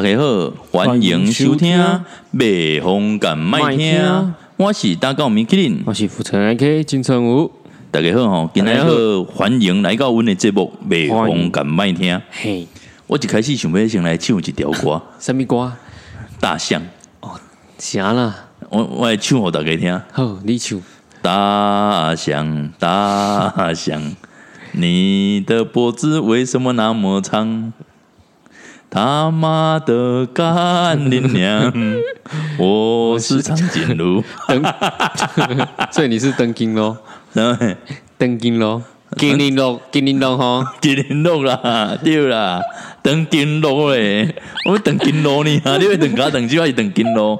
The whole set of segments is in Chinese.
大家好，欢迎收听《北风敢麦听》，我是大高米克林，我是福城 AK 金城武。大家好吼，今天好，欢迎来到阮的节目《北风敢麦听》。嘿，我一开始想要先来唱一条歌，什么歌？大象。哦，行啦，我我来唱给大家听。好，你唱。大象，大象，你的脖子为什么那么长？他妈的干你娘！我是长颈鹿，所以你是登金咯？登金咯？金铃鹿，金铃鹿哈？金铃鹿啦，对啦，登金鹿嘞！我登金鹿呢？你会登卡登机还是登金鹿？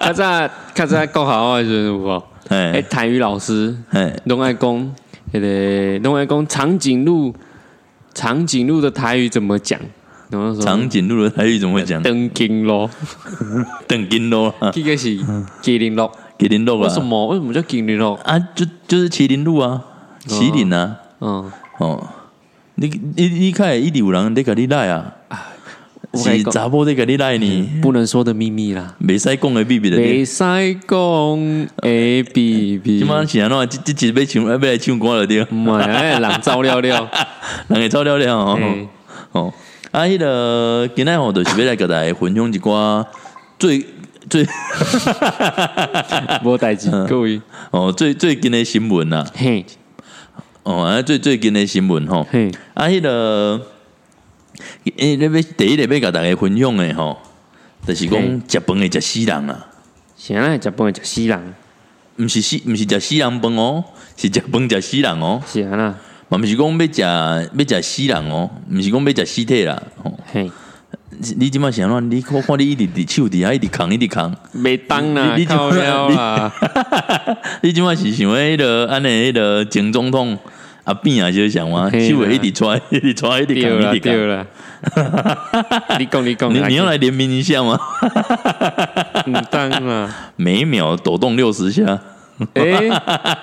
较早较早国校啊，是无？哎，台语老师，哎，拢爱讲，迄个拢爱讲长颈鹿。长颈鹿的台语怎么讲？长颈鹿的台语怎么讲？登金咯，登金咯，这个是麒麟鹿，麒麟鹿啊？为什么？为什么叫麒麟鹿啊？就就是麒麟鹿啊，麒麟啊。嗯哦，你你你看，一直有人在跟你来啊。是查甫在跟你来呢？不能说的秘密啦，没使讲的秘密的。没使讲 A B B。今晚是安怎？这这要唱要来唱歌了对？唔系，哎，人走了了，人会走了了哦。哦，啊，迄个今日吼就是要来给大家分享一寡最最，无代志，各位 哦，最最近的新闻呐。嘿，哦，啊，最最近的新闻吼。嘿，啊，迄个。诶，你要第一个要甲大家分享的吼，就是讲食饭诶食死人啊！啥啊？食饭诶食死人？毋是死，毋是食死人饭哦，是食饭食死人哦。是啊啦，嘛毋是讲要食要食死人哦，毋是讲要食尸体啦。嘿，你即摆想怎？你看看你一直伫手伫遐一直扛一直扛，袂当啦，你靠了啊！你即摆是想迄个安尼迄个前总统？啊变啊就是想嘛，手会一直抓，一直抓，一直扛，一直扛。了。你讲你讲，你你要来联名一下吗？唔当啊，每秒抖动六十下。哎，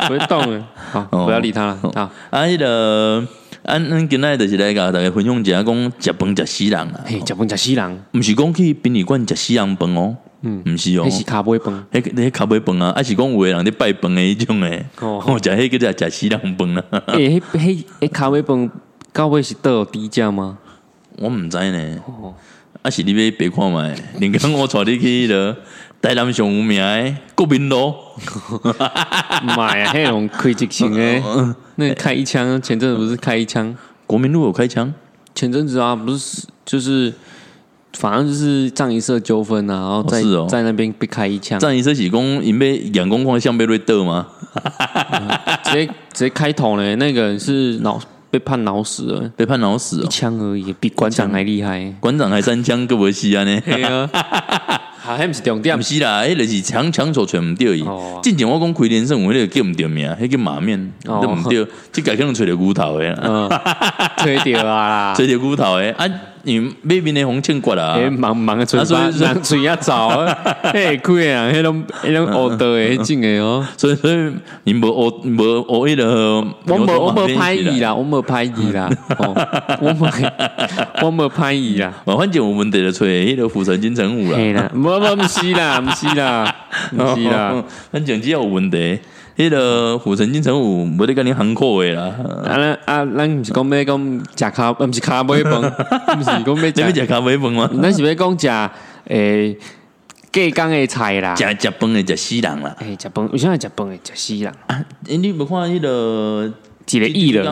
不会动了，好，不要理他了。好，啊，迄个，安安今仔就是来甲大家分享一下，讲食饭食死人啊，嘿，食饭食死人，毋是讲去殡仪馆食死人饭哦。嗯，毋是哦，迄是卡杯饭，迄迄卡杯饭啊，还是讲有诶人咧拜饭诶迄种诶，哦，食迄个叫食死人饭啊。诶，迄迄迄卡杯饭到尾是有低价吗？我毋知呢。哦，啊是你要别看觅，你讲我带你去了台南上有名诶国民路，妈呀，迄种开直性诶，那开一枪，前阵子不是开一枪？国民路有开枪？前阵子啊，不是就是。反正就是藏一社纠纷啊，然后在在那边被开一枪。藏一社起公因被阳光光像被瑞德吗？直接直接开头呢，那个人是脑被判脑死了，被判脑死，一枪而已，比馆长还厉害。馆长还三枪，各位西安呢？啊，还不是重点，不是啦，迄个是抢抢手全唔对伊。之前我讲开连胜，我那个叫唔对名，迄个马面都唔对，这改可能吹着骨头的啦，吹掉啊，吹着骨头的啊。你那边的红庆过了，忙忙个嘴巴，让嘴一找，嘿，贵啊，迄种迄种恶德诶，真诶哦。所以所以你无恶无恶意的，我无我无拍伊啦，我无拍伊啦，我无我无拍伊啦。反正我们得了吹迄个浮城金城武啦，无无毋是啦，毋是啦，毋是啦，反正只要有问题。迄个虎城金城武无得跟你行阔诶啦，啊啊，咱毋是讲要讲食咖，毋是咖啡饭，毋是讲要食咖啡饭吗？咱是要讲食诶隔江诶菜啦，食食饭诶食死人啦，诶食饭，为啥食饭诶食死人？啊，你无看迄个一个艺人，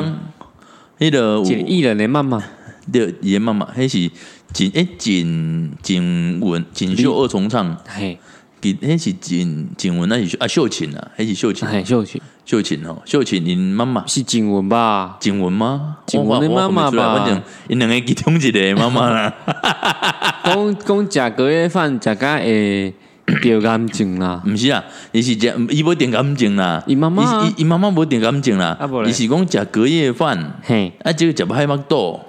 迄个一个艺人诶妈妈，对，伊诶妈妈，迄是锦诶锦锦文锦绣二重唱，嘿。迄是景景文，那是啊秀琴啊，还是秀琴？秀琴，秀琴哦，秀琴，您妈妈是景文吧？景文吗？景文的妈妈吧？反正因两个其中一个妈妈啦。讲讲食隔夜饭，食甲会掉感情啦？毋是啊，伊是食伊无点感情啦。伊妈妈，伊伊妈妈无点感情啦。伊是讲食隔夜饭，嘿，啊，这个食海麦多。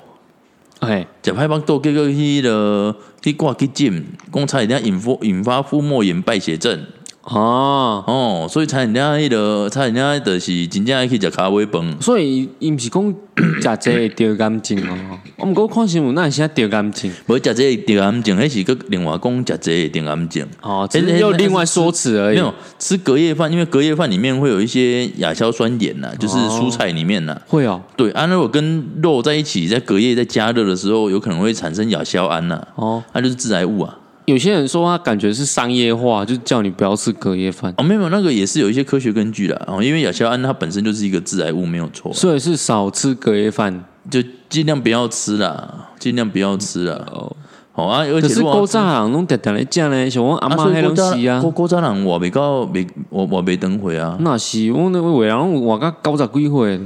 哎，食海帮多叫做迄个去挂去检，讲差一点引发引发腹膜炎败血症。哦哦，所以才人家迄个，才人家就是真正爱去食咖啡饭。所以伊毋是讲 食这会得癌症哦。我毋过看新闻，那是得癌症。无食这会得癌症，迄是个另外讲食这会得癌症。哦，只是用另外说辞而已。没有吃隔夜饭，因为隔夜饭里面会有一些亚硝酸盐呐，就是蔬菜里面呐。会哦。对，啊，如果跟肉在一起，在隔夜在加热的时候，有可能会产生亚硝胺呐。哦，它就是致癌物啊。有些人说他感觉是商业化，就叫你不要吃隔夜饭。哦，没有，那个也是有一些科学根据的哦。因为亚硝胺它本身就是一个致癌物，没有错。所以是少吃隔夜饭，就尽量不要吃啦，尽量不要吃啦。哦，好啊。而且是古早人弄点点来讲呢，像我阿妈迄东西啊。古古早人我未到未我我未等会啊。那是我那位人活到九十几岁，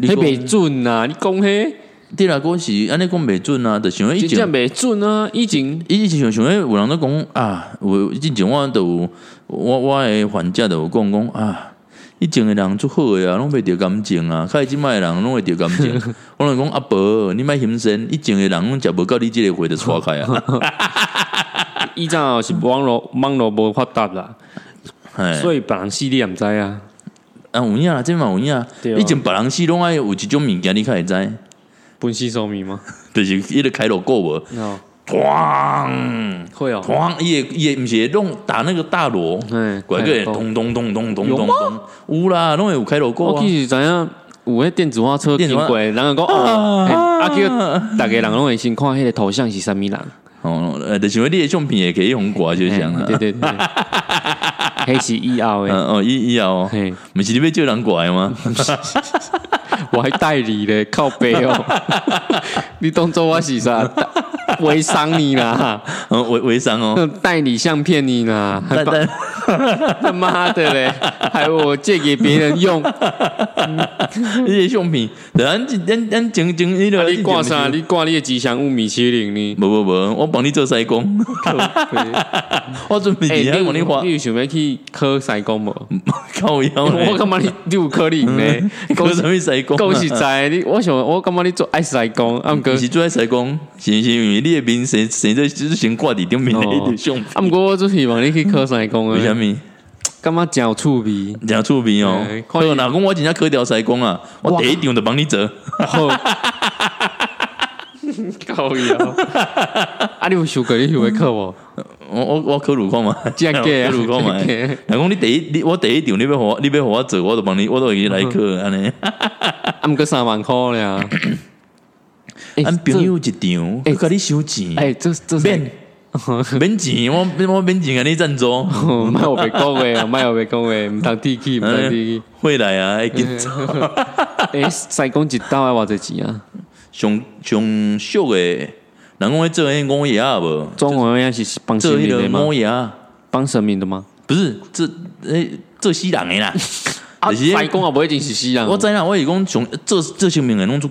迄未准呐！你讲迄。对啦，我是安尼讲袂准啊，就想以前袂准啊，以前以前想想诶，有人咧讲啊，有以前我都有我我诶患者都有讲讲啊，以前诶人足好诶啊，拢袂着感情啊，开即卖诶人拢会着感情。我拢讲阿伯，你莫心神，以前诶人拢食无到你即个会的错开啊。以前是网络网络无发达啦，所以别人死你也毋知啊。啊有影啦，即嘛有影，以前别人死拢爱有一种物件，你较会知。分析说明吗？就是伊个开锣过无，咣会哦，咣也也毋是弄打那个大锣，嗯，怪个咚咚咚咚咚咚咚，有啦，拢会有开锣过。我其实知影有迄电子化车经过，人后讲哦，阿叫大家人拢会先看迄个头像是啥物人，哦，呃，就是因为你的相片也可以用挂就像了，对对对，黑 是以后诶，哦以以后，嘿，毋是你要叫人过来吗？我还代理嘞，靠背哦！你当做我是啥？微商你啦？嗯，微微商哦，代理相骗你啦？他妈的嘞！还我借给别人用 这些用品，咱咱咱整整你你挂啥？你挂你的吉祥物米其林呢？不不不，我帮你做筛工。我准备几下帮你画。你有想要去科筛工无？靠腰我干嘛你有可能呢？科什么筛工？恭喜在你！我想我干嘛你做爱筛工？啊，哥是做爱筛工，行行，因为你的面谁谁在就是先挂伫顶面的一种。啊，毋过我就希望你去考西工啊。为什么？干嘛嚼醋鼻？嚼醋鼻哦！可以老公我今天磕掉腮光啊！我第一场就帮你折。高 腰！啊，你有修过？你有会课无？我我我考路况嘛，这样给路况嘛。老公，你第一你我第一场你要和你要和我做，我就帮你，我都会来课安尼。啊，过三万块了。俺朋友一场，哎，跟你收钱。哎，这这是。免钱，我我免钱啊！你赞助，卖我别讲诶，卖我别讲诶，唔当提起，唔当提起，会来啊！会紧张。诶，西工一刀要偌济钱啊？上上俗诶，人讲做迄五爷无？中五爷是帮神明的吗？五爷帮神明的吗？不是，这诶做西人诶啦。啊，三公啊，不一定是西人。我知啦，我是讲上做做神明诶，拢做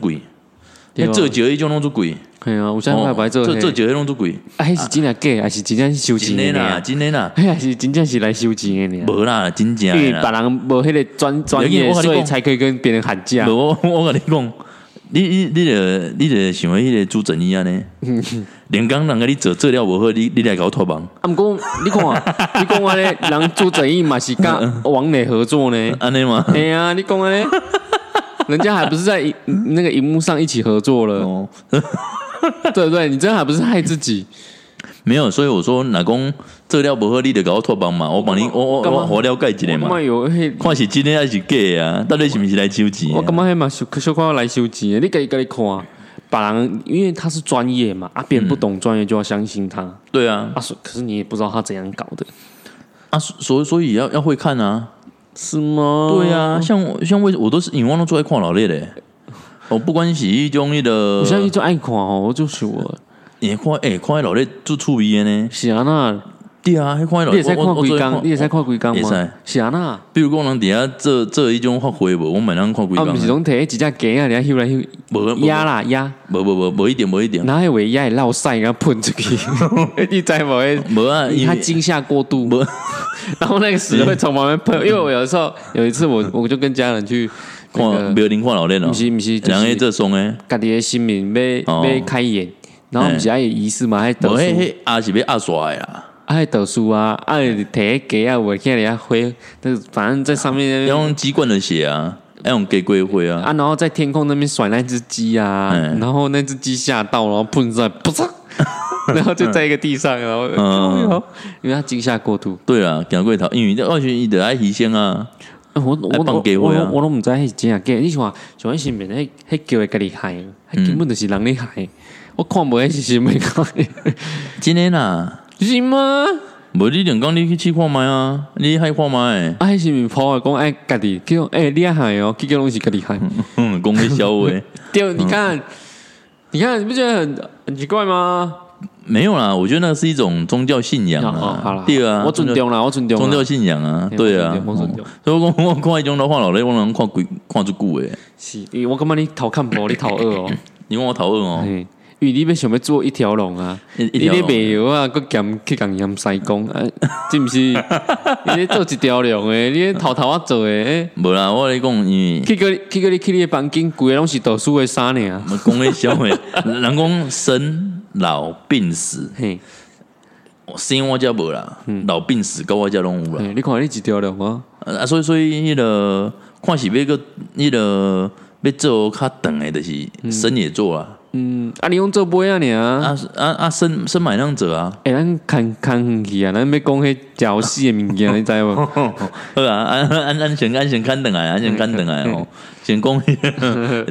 贵。做酒迄种拢做贵。系啊，有啥快白做？做做酒迄种做贵。啊，是真正假？还是真正是收钱的啦？真的啦，还是真正是来收钱的呢？无啦，真正。因为别人无迄个专专业，所以才可以跟别人喊价。我我跟你讲，你你你个你个想为迄个主正义啊呢？连刚人甲你做做了无好，你你来搞托帮。啊，毋过你看，你讲安尼，人主正义嘛是甲王磊合作呢？安尼嘛？系啊，你讲安尼，人家还不是在 那个荧幕上一起合作了？对不对，你这样还不是害自己？没有，所以我说，老公这料不合理的，搞我托帮嘛，我帮你，我我我我了解一下嘛。看是今天还是假啊？到底是不是来收钱？我干嘛还嘛小小看来收钱？你给给你看，别人因为他是专业嘛，啊，别人不懂专业就要相信他。对啊，啊，可是你也不知道他怎样搞的啊，所以所以要要会看啊，是吗？对啊，像像为我都是你忘了做爱看老烈的。我不管是一种伊的，我现在就爱看哦，我就是我，你看诶，看老烈做趣味的呢？是啊，那对啊，还看老，你也在看规工，你也在看规工吗？是啊，那。比如讲人底下做做一种发挥无，我们人看规工，啊，不是拢摕一只鸡啊，你休来休，无压啦压，无无无无一点无一点，哪会压会落屎，然后喷出去，你知无？无啊，他惊吓过度，然后那个屎会从旁边喷，因为我有的时候有一次我 我就跟家人去。看，没有灵看老练了，不是不是，两个这松诶，家己的新民要要开眼，然后不是还有仪式嘛，还得书，阿是要阿刷呀，爱读书啊，爱摕鸡啊，我看人家灰，那反正在上面用鸡冠的血啊，要用给龟灰啊，啊，然后在天空那边甩那只鸡啊，然后那只鸡吓到，然后喷在不嚓，然后就在一个地上，然后嗯，因为他惊吓过度。对啊，讲过头，因为这二选一的爱提先啊。我我我我都唔知迄是真啊假，你像像迄身边迄迄叫会家己害，根本就是人咧害。我看无迄是啥物讲，真诶啦，是吗？无你两讲你去试看觅啊，你害看觅？啊，迄是咪跑啊？讲爱家己叫诶，你害哦，结果拢是家己害。嗯，讲你小话。对，你看，你看，你不觉得很很奇怪吗？没有啦，我觉得那是一种宗教信仰啊。对啊，我尊重啦，我尊重宗教信仰啊。对啊，所以我我看一种的话，老雷我能看鬼看出久诶。是，我感觉你头看薄，你头二哦。你问我头二哦。因为你要想要做一条龙啊，你咧卖药啊，佮兼去共盐西讲啊，是毋是？你咧做一条龙诶，你咧偷偷啊做诶。无啦，我咧讲，因为去个去个你去你诶房间，规个拢是读书诶衫呢。我讲咧小诶，人讲生老病死，嘿，生我家无啦，老病死高我家拢有啦。你看你一条龙啊，啊，所以所以迄个看是要个迄个要做较长诶，就是生也做啊。嗯，啊，你用做杯啊你啊？啊啊啊，生生买两者啊！哎，咱看看去啊，咱要讲迄屌丝的物件，你知无？好啊，安安安全安全看等来，安全看等来哦。先讲，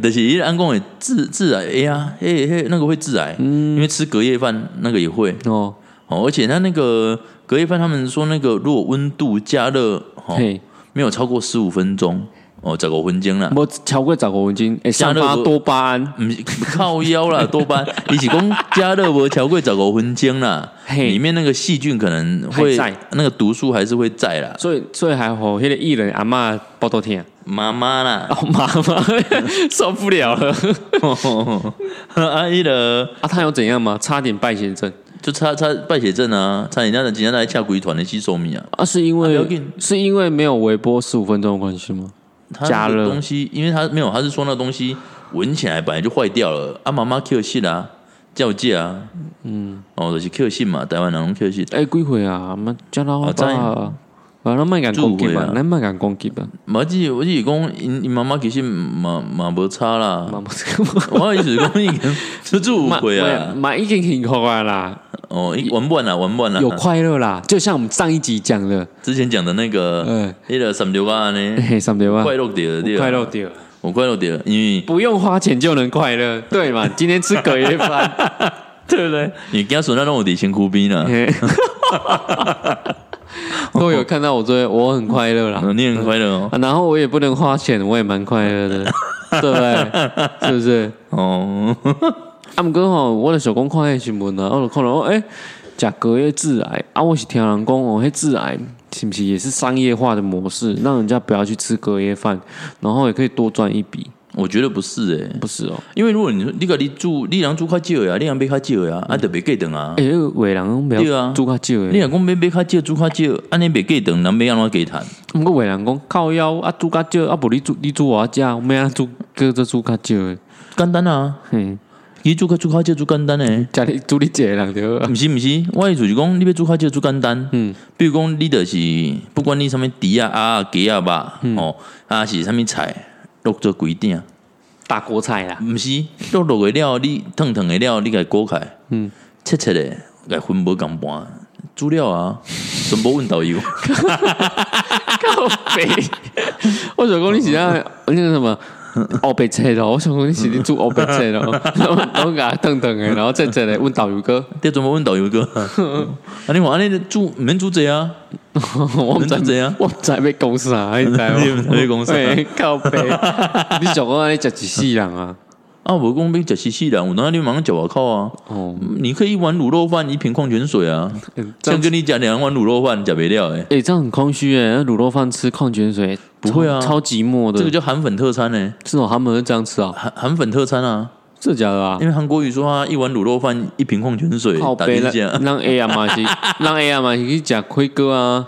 就是伊安讲会致致癌，哎呀，嘿嘿，那个会致癌，因为吃隔夜饭那个也会哦哦，而且他那个隔夜饭，他们说那个如果温度加热，哦，没有超过十五分钟。哦，十五分钟啦，无超过十五分钟，会散发多巴胺，唔是靠腰啦，多巴胺，伊是讲加热无超过十五分钟啦，里面那个细菌可能会那个毒素还是会在啦，所以所以还好，迄个艺人阿妈报道听，妈妈啦，哦妈妈。受不了了，阿姨的啊，他有怎样吗？差点败血症，就差差败血症啊，差点让人今天来掐鬼团的吸收米啊，啊，是因为是因为没有微波十五分钟的关系吗？加热东西，因为他没有，他是说那东西闻起来本来就坏掉了。啊，妈妈 Q 信啊，叫价啊，嗯，哦，就是 Q 信嘛，台湾人拢 Q 信。哎，几岁啊？妈叫他好吧。啊，咱莫敢攻击吧，咱莫敢攻击吧。我只我只讲，因因妈妈其实嘛嘛无差啦。我意思讲，已经 是做误会啊，嘛已经幸福啊啦。哦，玩不完啦，玩不完啦。有快乐啦，就像我们上一集讲的，之前讲的那个，嗯，那个什么六啊呢？什么六啊？快乐点，快乐点，我快乐点，因为不用花钱就能快乐，对嘛？今天吃隔夜饭，对不对？你刚说那让我底先哭逼呢。都有看到我昨天我很快乐啦，你很快乐哦。然后我也不能花钱，我也蛮快乐的，对不对？是不是？哦。阿姆哥吼，我咧想讲看迄新闻啊，我就看到哦，哎，食隔夜致癌啊！我是听人讲哦，迄致癌是毋是也是商业化的模式，让人家不要去吃隔夜饭，然后也可以多赚一笔。我觉得不是诶，不是哦，因为如果你说你个你煮，你人煮较少呀，你人买较少呀，啊，得别计等啊。诶，伟人讲对啊，煮较少诶，你人讲买买较少，煮较少，安尼别计等，人买安怎计谈？毋过伟人讲靠腰啊，煮较少，啊，无你煮你煮我食，我咩啊煮，搁做煮较少诶，简单啊，嘿，你煮较煮较少，煮简单诶，家里煮你一个人对。毋是毋是，我意思是讲，你要煮较少，煮简单。嗯，比如讲，你就是不管你什物猪啊、鸭啊、鸡啊吧，哦，啊是啥物菜，落做规定。大锅菜啦，毋是，落落个料，你烫烫个料，你给锅开，嗯，切切的，给分无共半，煮了啊，全部问导游，靠肥，我想讲你是啊，那个 什么。欧白菜咯，我想讲你是你煮欧白菜咯，然后然后给他烫烫的，然后再再来问导游哥，你怎么问导游哥？啊，你话你煮免煮这 啊？我唔知这样，我在被公司啊，你在被公司 靠背，你讲讲你食几世人啊？啊，我讲被食几世人，我哪里马上叫我靠啊？哦，你可以一碗卤肉饭，一瓶矿泉水啊，像跟你讲两碗卤肉饭，讲没料哎，哎，这样很空虚哎，卤肉饭吃矿泉水。不会啊，超级寞的。这个叫韩粉特餐呢，是哦，他们会这样吃啊，韩韩粉特餐啊，这假的啊。因为韩国语说啊，一碗卤肉饭，一瓶矿泉水，打一架。让 A 啊嘛是，让 A 啊嘛是去吃亏哥啊。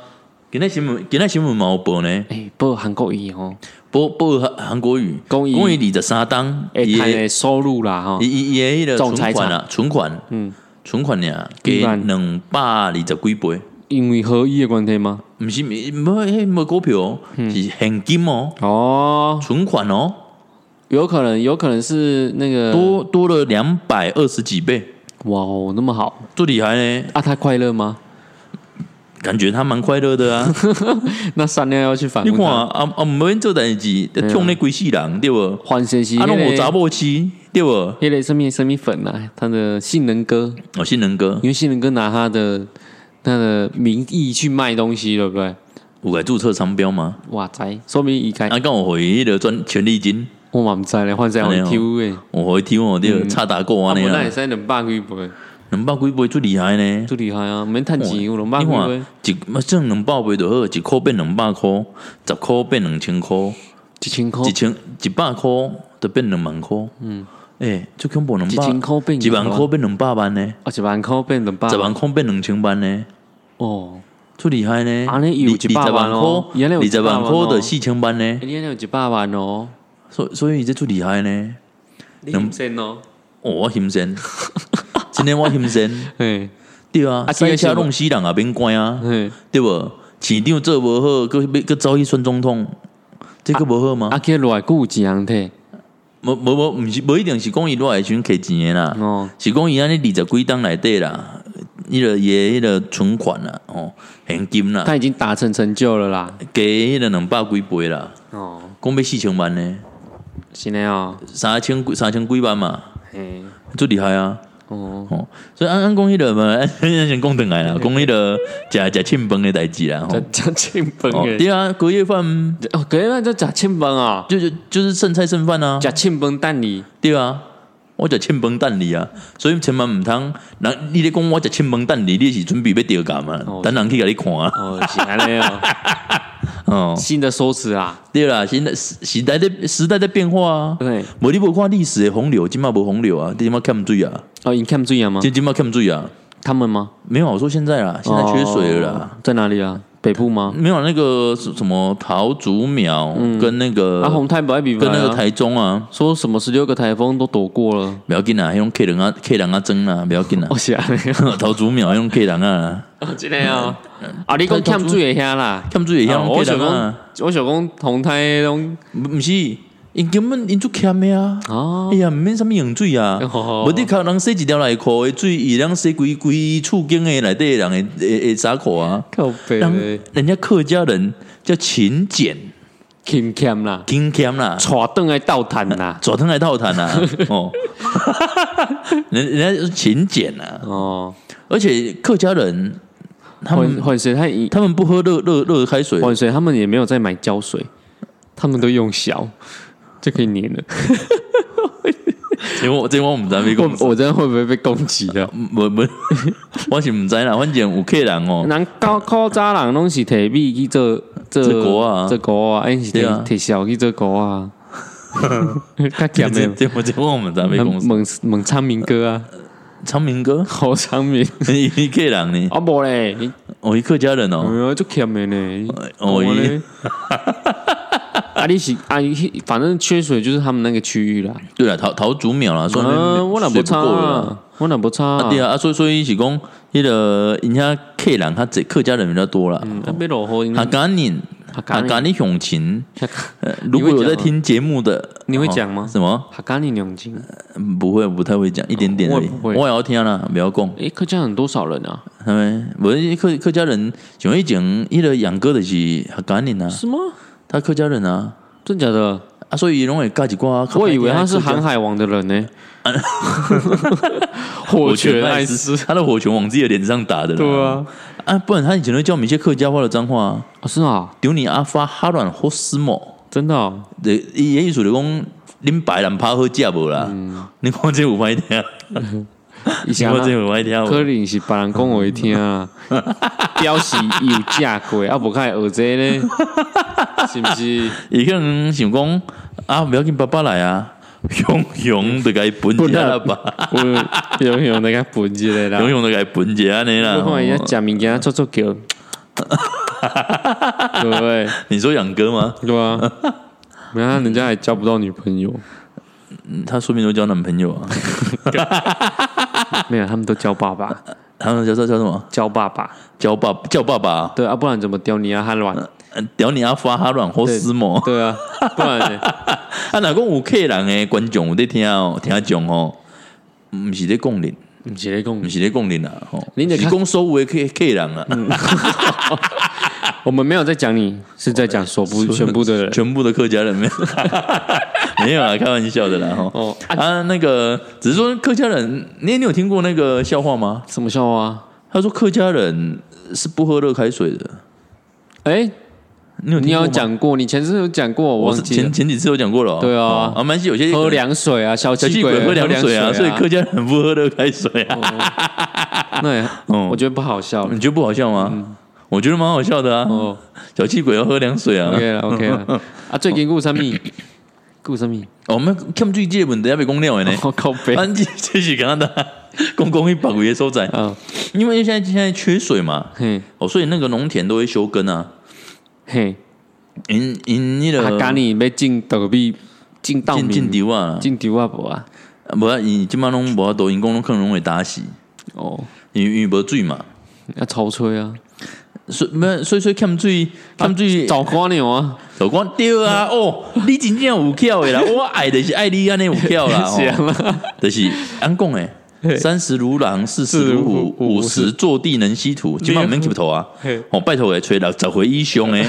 今天新闻，今天新闻冇报呢。哎，报韩国语哦，报报韩韩国语，公益里的沙当，也收入啦哈，也也的存款啊，存款，嗯，存款呢，给两百二十几倍。因为合一的关系吗？不是，没没没股票，是现金哦。哦，存款哦，有可能，有可能是那个多多了两百二十几倍。哇哦，那么好，最厉害呢？啊，他快乐吗？感觉他蛮快乐的啊。那三年要去反？你看啊啊，没做代志，冲那鬼死人对不？换谁是？啊，我砸波期对不？那类生命生命粉啊，他的性能哥哦，性能哥，因为性能哥拿他的。他的名义去卖东西，对不对？有该注册商标吗？哇塞，说明一开。啊，跟我回的专权利金，我嘛唔知咧，换成我 T 诶，我回 T 我啲差打过啊，你啊。那也使两百几倍，两百几倍最厉害呢，最厉害啊，免趁钱，有两百几倍。一嘛挣两百倍就好，一箍变两百块，十块变两千块，一千块，一千一百块就变两万块。嗯，诶，最恐怖两百，一千块变一万块变两百万呢，啊，一万块变两百，十万块变两千万呢。哦，出厉害呢！啊，你有一百万哦，二十万块的四千万呢，你有一百万哦，所所以这出厉害呢。能先哦，我先先，今天我先。先，对啊，塞车弄死人啊，免管啊，对不？市长做无好，搁要搁走去选总统，这个无好吗？啊，去来顾钱样体，无无无，毋是无一定是讲伊落来先摕钱的啦，哦，是讲伊安尼二十几档内底啦。伊个爷迄个存款啦，哦，现金啦，他已经达成成就了啦，给迄个两百几倍啦，哦，讲要四千万呢，是呢哦，三千三千几万嘛，嘿，最厉害啊，哦。哦，所以安安讲迄个嘛，先讲等来啦，讲迄个食食庆饭的代志啦，食庆饭诶，对啊，隔夜饭，哦，隔夜饭就食庆饭啊，就是就是剩菜剩饭啊，食庆饭蛋你，对啊。我食千崩蛋你啊，所以千万毋通，人你咧讲我食千崩蛋你，你是准备要调价嘛？等人去甲你看啊。哦，是安尼哦。哦，新的说辞啊，对啦，新的时时代的时代的变化啊。对，无你无看历史的洪流，今嘛无洪流啊，今嘛看唔水啊。哦，你看唔水啊吗？今今嘛看唔水啊？他们吗？没有，我说现在啦，现在缺水了啦。在哪里啊？北部吗？没有那个什么桃竹苗跟那个阿红太不爱比跟那个台中啊，说什么十六个台风都躲过了，不要紧啊，用 K 人啊 K 人啊争啊，不要紧啊。我想 桃竹苗用 K 人啊，真的啊，啊你讲欠水也遐啦，欠水也遐，我想讲我想讲红太拢不是。因根本因就欠的啊！哎呀，唔免什么用水啊！无得靠人洗一条内裤的水，伊人洗规规厝间的内底人会会会啥裤啊？靠背，人家客家人叫勤俭，勤俭啦，勤俭啦，坐凳来倒谈啦，坐凳来倒谈啦。哦，人人家是勤俭啊。哦，而且客家人他们换水，他他们不喝热热热开水，换水他们也没有在买胶水，他们都用小。就可以粘了。因为我这我我们在被攻，我这样会不会被攻击啊？不不，我是唔知啦。反正有客人哦，人高高渣人拢是提币去做做国啊，做国啊，还是提提小去做国啊？他讲的，这我这我们在被攻。猛猛昌明哥啊，昌明哥，好昌明，一客人呢？啊不嘞，我一客家人哦，就欠的呢，哦一。啊，你是啊，反正缺水就是他们那个区域啦。对啊，桃桃竹苗啦，说我哪不差，我哪不差。啊，对啊，啊，所以所以是讲，那个人家客人他这客家人比较多啦。嗯，没落后。他赶紧，他赶紧用情。如果有在听节目的，你会讲吗？什么？他赶紧用情？不会，不太会讲，一点点而已。我也要听啦，不要讲。诶，客家人多少人啊？他们我客客家人，像以前一个养哥的是他赶紧啊？是吗？他客家人啊，真假的啊，所以容易盖几挂。我以为他是航海王的人呢。火拳艾斯，他的火拳往自己的脸上打的。对啊，啊，不然他以前都教我们一些客家话的脏话。啊，是啊，丢你阿发哈软霍斯莫，真的。对，伊意思就讲，恁白人怕喝假无啦？你看这有歹听。以前我真有爱听，可能是别人讲我会听啊，表示有价贵啊，不开学这呢，是不是？伊可能想讲啊，不要跟爸爸来啊，用用的该本家了吧？用用的该本家的啦，用用的该本家的啦。我看人家假物件做做叫，对不对？你说养哥吗？对啊，没看人家还交不到女朋友。他说明都交男朋友啊，没有，他们都叫爸爸，他们叫叫叫什么？叫爸爸，叫爸叫爸爸。对啊，不然怎么屌你啊？哈乱，屌你啊！发哈乱或斯摩。对啊，不然 啊，哪讲有客人诶？观众有在听哦，听讲哦，不是在讲人，不是在讲，不是在讲人啊！吼，你是讲收为客客人啊。我们没有在讲你，是在讲所部全部的人，全部的客家人没有，没有啊，开玩笑的啦哈。哦啊，那个只是说客家人，你你有听过那个笑话吗？什么笑话？他说客家人是不喝热开水的。哎，你有你有讲过？你前次有讲过，我前前几次有讲过了。对啊，啊，蛮系有些喝凉水啊，小气鬼喝凉水啊，所以客家人不喝热开水啊。那，我觉得不好笑，你觉得不好笑吗？我觉得蛮好笑的啊！哦，小气鬼要喝凉水啊！OK 了，OK 了。啊，最近顾什么？顾什么？我们看最近问题要被公料的呢。靠背，安吉继续跟他的公公一百五的收在。啊！因为现在现在缺水嘛，嘿，哦，所以那个农田都会休耕啊，嘿，因因那个他你要进倒闭，进稻进进丢啊，进丢啊不啊？不啊，伊今麦拢无抖音公拢可能容易打死。哦，因为因为无水嘛，要潮吹啊。所没所以说看水看水找瓜牛啊，找瓜对啊哦，你真正有巧的啦，我爱的是爱你安尼有巧啦，是啊就是安讲诶，三十如狼，四十如虎，五十坐地能吸土，今晚免剃头啊，哦拜托诶，吹到十回一凶诶，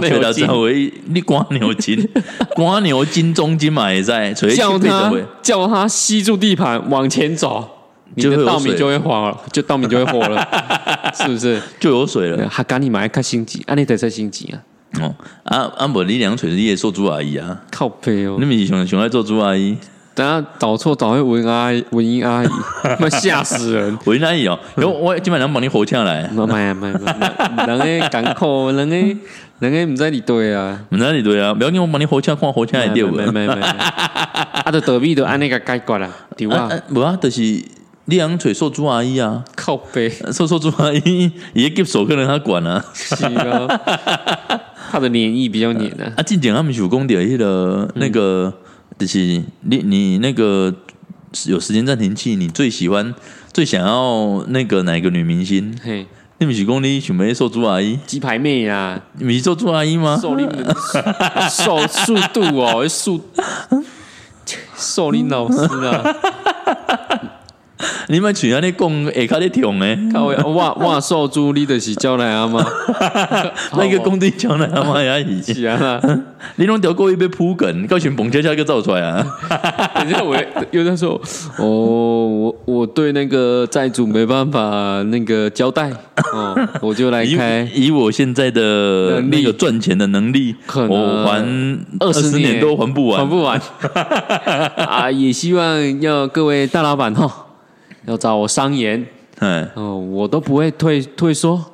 吹到十回你瓜牛筋，瓜牛筋中筋嘛也在，叫他叫他吸住地盘往前走。你的稻米就会黄了，就稻米就会火了，是不是？就有水了。还赶你买看心急，啊，你得在心急啊。哦，啊，啊，不，你两锤子也做猪阿姨啊？靠背哦，你们喜欢喜欢做猪阿姨？等下找错找会文阿姨、文英阿姨，那吓死人！文英阿姨哦，我我今晚能帮你活下来。妈呀妈呀，人诶港口，人诶人诶唔知你对啊，唔知你对啊，不要紧，我帮你活下看活下来对不？没没没，啊，就隔壁都按那个解决啦，对啊，无啊，就是。你养腿瘦猪阿姨啊，靠背瘦瘦猪阿姨也给手可能他管啊，是啊，他的黏液比较黏的。啊，近前他们手工点那个那个，就是你你那个有时间暂停器，你最喜欢最想要那个哪个女明星？嘿，你们是讲你想要瘦猪阿姨？鸡排妹啊，你是瘦猪阿姨吗？瘦你瘦速度哦，速瘦林老师啊。你们去安尼讲下卡咧痛诶，哇 哇瘦猪你的是叫来阿妈，那个工地叫来阿妈也是 啊，你拢掉过一杯铺梗，高群蹦恰恰个造出来啊！等下我又在说，哦，我我对那个债主没办法那个交代哦，我就来开，以我现在的那个赚钱的能力，我还二十年都还不完，还不完啊！也希望要各位大老板哈。要找我商言，哎，哦，我都不会退退缩，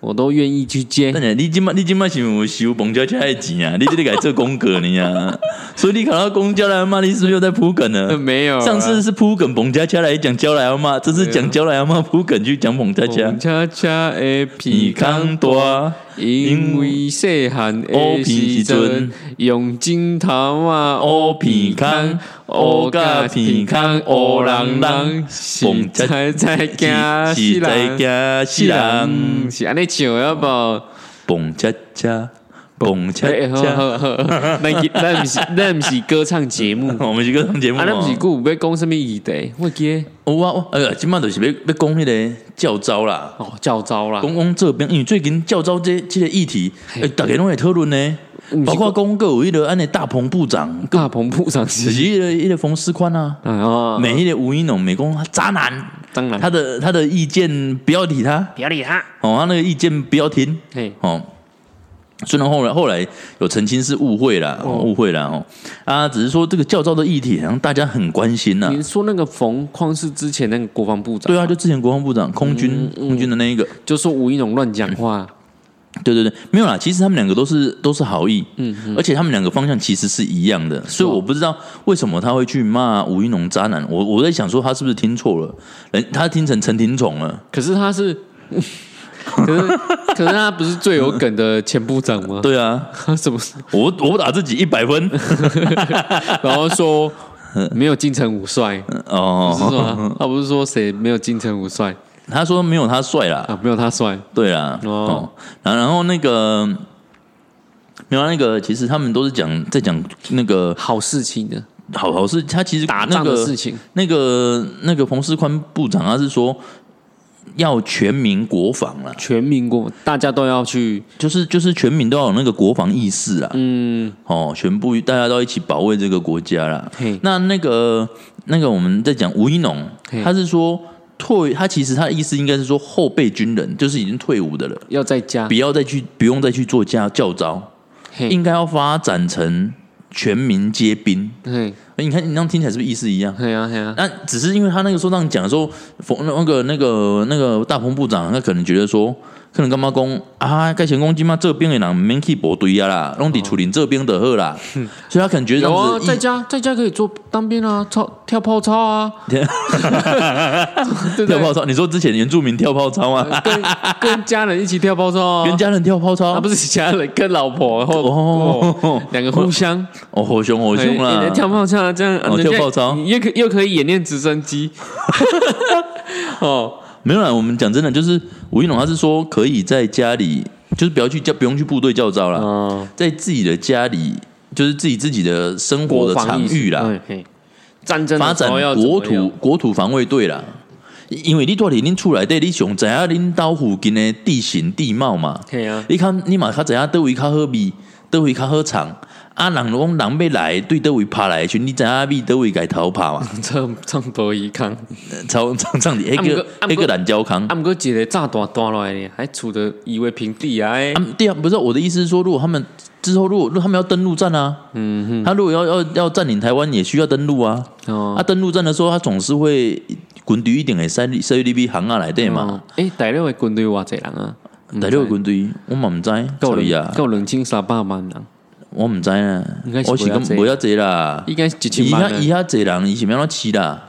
我都愿意去接。你今麦你今麦是有收公交车的钱啊？你这里改做功课呢呀？所以你看到公交来骂？你是不是又在铺梗呢？没有，上次是铺梗蹦恰恰来讲交来嘛，这次讲交来嘛铺梗去讲蹦恰恰。恰恰的皮康多。因为细汉的时阵用枕头啊，乌鼻孔，乌甲鼻孔，乌人人，是在在惊死人，死人是安尼唱要无？蹦恰恰，蹦恰恰，那那不是那不是歌唱节目，我们是歌唱节目，啊，那不是故要讲什么议题？我记，我啊，哎呀，今麦就是要要讲迄个教招啦，哦，教招啦，讲讲这边，因为最近教招这这个议题，哎，大家拢会讨论呢，包括公个有一个安尼大鹏部长，大鹏部长是？一个一个冯思宽啊，哦，每一个吴一农美工渣男，当然，他的他的意见不要理他，不要理他，哦，他那个意见不要听，嘿，哦。虽然后来后来有澄清是误会了，误会啦哦，啊，只是说这个教招的议题好像大家很关心呐。你说那个冯匡是之前那个国防部长？对啊，就之前国防部长空军空军的那一个，就说吴一农乱讲话。对对对，没有啦，其实他们两个都是都是好意，嗯，而且他们两个方向其实是一样的，所以我不知道为什么他会去骂吴一农渣男。我我在想说他是不是听错了，人他听成陈廷宠了，可是他是。可是，可是他不是最有梗的前部长吗？对啊，什么？我我打自己一百分，然后说没有金城武帅。哦，不是说他不是说谁没有金城武帅，他说没有他帅啦，啊，没有他帅，对啦，哦，然然后那个没有那个，其实他们都是讲在讲那个好事情的，好好事，他其实打仗的事情，那个那个彭世宽部长他是说。要全民国防了，全民国，大家都要去，就是就是全民都要有那个国防意识啦。嗯，哦，全部大家都一起保卫这个国家啦。那那个那个我们在讲吴一农，他是说退，他其实他的意思应该是说后备军人，就是已经退伍的了，要在家，不要再去，不用再去做家教招，应该要发展成。全民皆兵，对，你看你那样听起来是不是意思一样？对啊，对啊。那只是因为他那个时候这样讲的时候，那个那个那个大鹏部长，他可能觉得说。可能干嘛讲啊？盖成功金嘛？这边的人免去部队啊啦，拢伫处理这边的好啦。所以他可能觉得有啊，在家在家可以做当兵啊，操跳炮操啊，跳炮操。你说之前原住民跳炮操吗？跟跟家人一起跳炮操，跟家人跳炮操，啊不是家人跟老婆哦，两个互相哦，好凶好凶啊！跳炮操这样跳炮操，又可又可以演练直升机 哦。没有啦，我们讲真的，就是吴一龙，他是说可以在家里，就是不要去叫，不用去部队叫招了，在自己的家里，就是自己自己的生活的场域啦，战争发展国土国土防卫队啦，因为你到底恁出来对，你想知下恁岛附近的地形地貌嘛？啊，你看你嘛，他知下都位较好比，都位较好场。啊，人讲人要来，对倒位拍来去，你知阿咪倒位家逃跑嘛？唱唱多一康，唱唱唱的，一个一个懒胶康。啊，毋过一个炸弹弹落来还处的夷为平地啊！对啊，不是我的意思是说，如果他们之后，如果如果他们要登陆战啊，嗯哼，他如果要要要占领台湾，也需要登陆啊。哦，啊，登陆战的时候，他总是会军队一定会塞塞入去行啊来对嘛？诶，第六个军队偌济人啊？第六个军队我嘛毋知，够啊，够两千三百万人。我毋知啊，我是咁不要济啦，应该是一千万。伊遐伊遐济人，伊是咩样饲啦？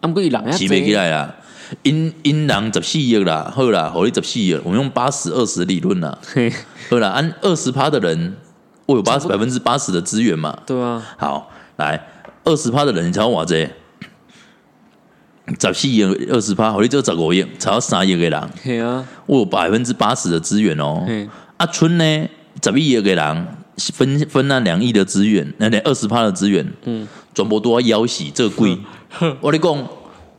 啊，毋过伊人饲袂起来啦。因因人十四亿啦，好啦，互你十四亿，我们用八十二十理论啦。好啦，按二十趴的人，我有八十百分之八十的资源嘛？对啊。好，来二十趴的人，你才偌济？十四亿二十趴，互你只有十五亿，才要三亿个人。系啊，我有百分之八十的资源哦。阿春呢，十一亿个人。分分那两亿的资源，那那二十趴的资源，嗯，全部都要要死，这贵。我你讲，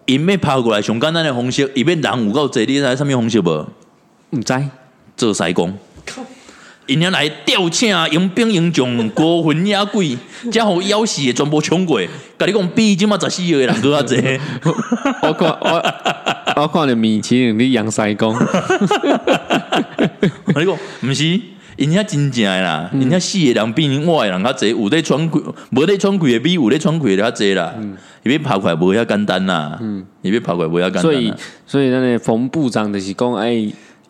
因要跑过来，上简单的方式，伊要人有够济，你在上面方式无？唔知做西工，因要来吊请迎兵迎将，孤魂野鬼，加好要死的全部冲过。跟你讲，比即马十四岁的人多啊济。我看我我看着米其林的养西工。我你讲，唔是。人家真正诶啦，人家死诶人比活诶人较济，有咧喘气，无咧喘气的比有咧喘气的较济啦。伊要跑过来无遐简单啦，伊要跑过来无遐简单。所以，所以那个冯部长就是讲，哎，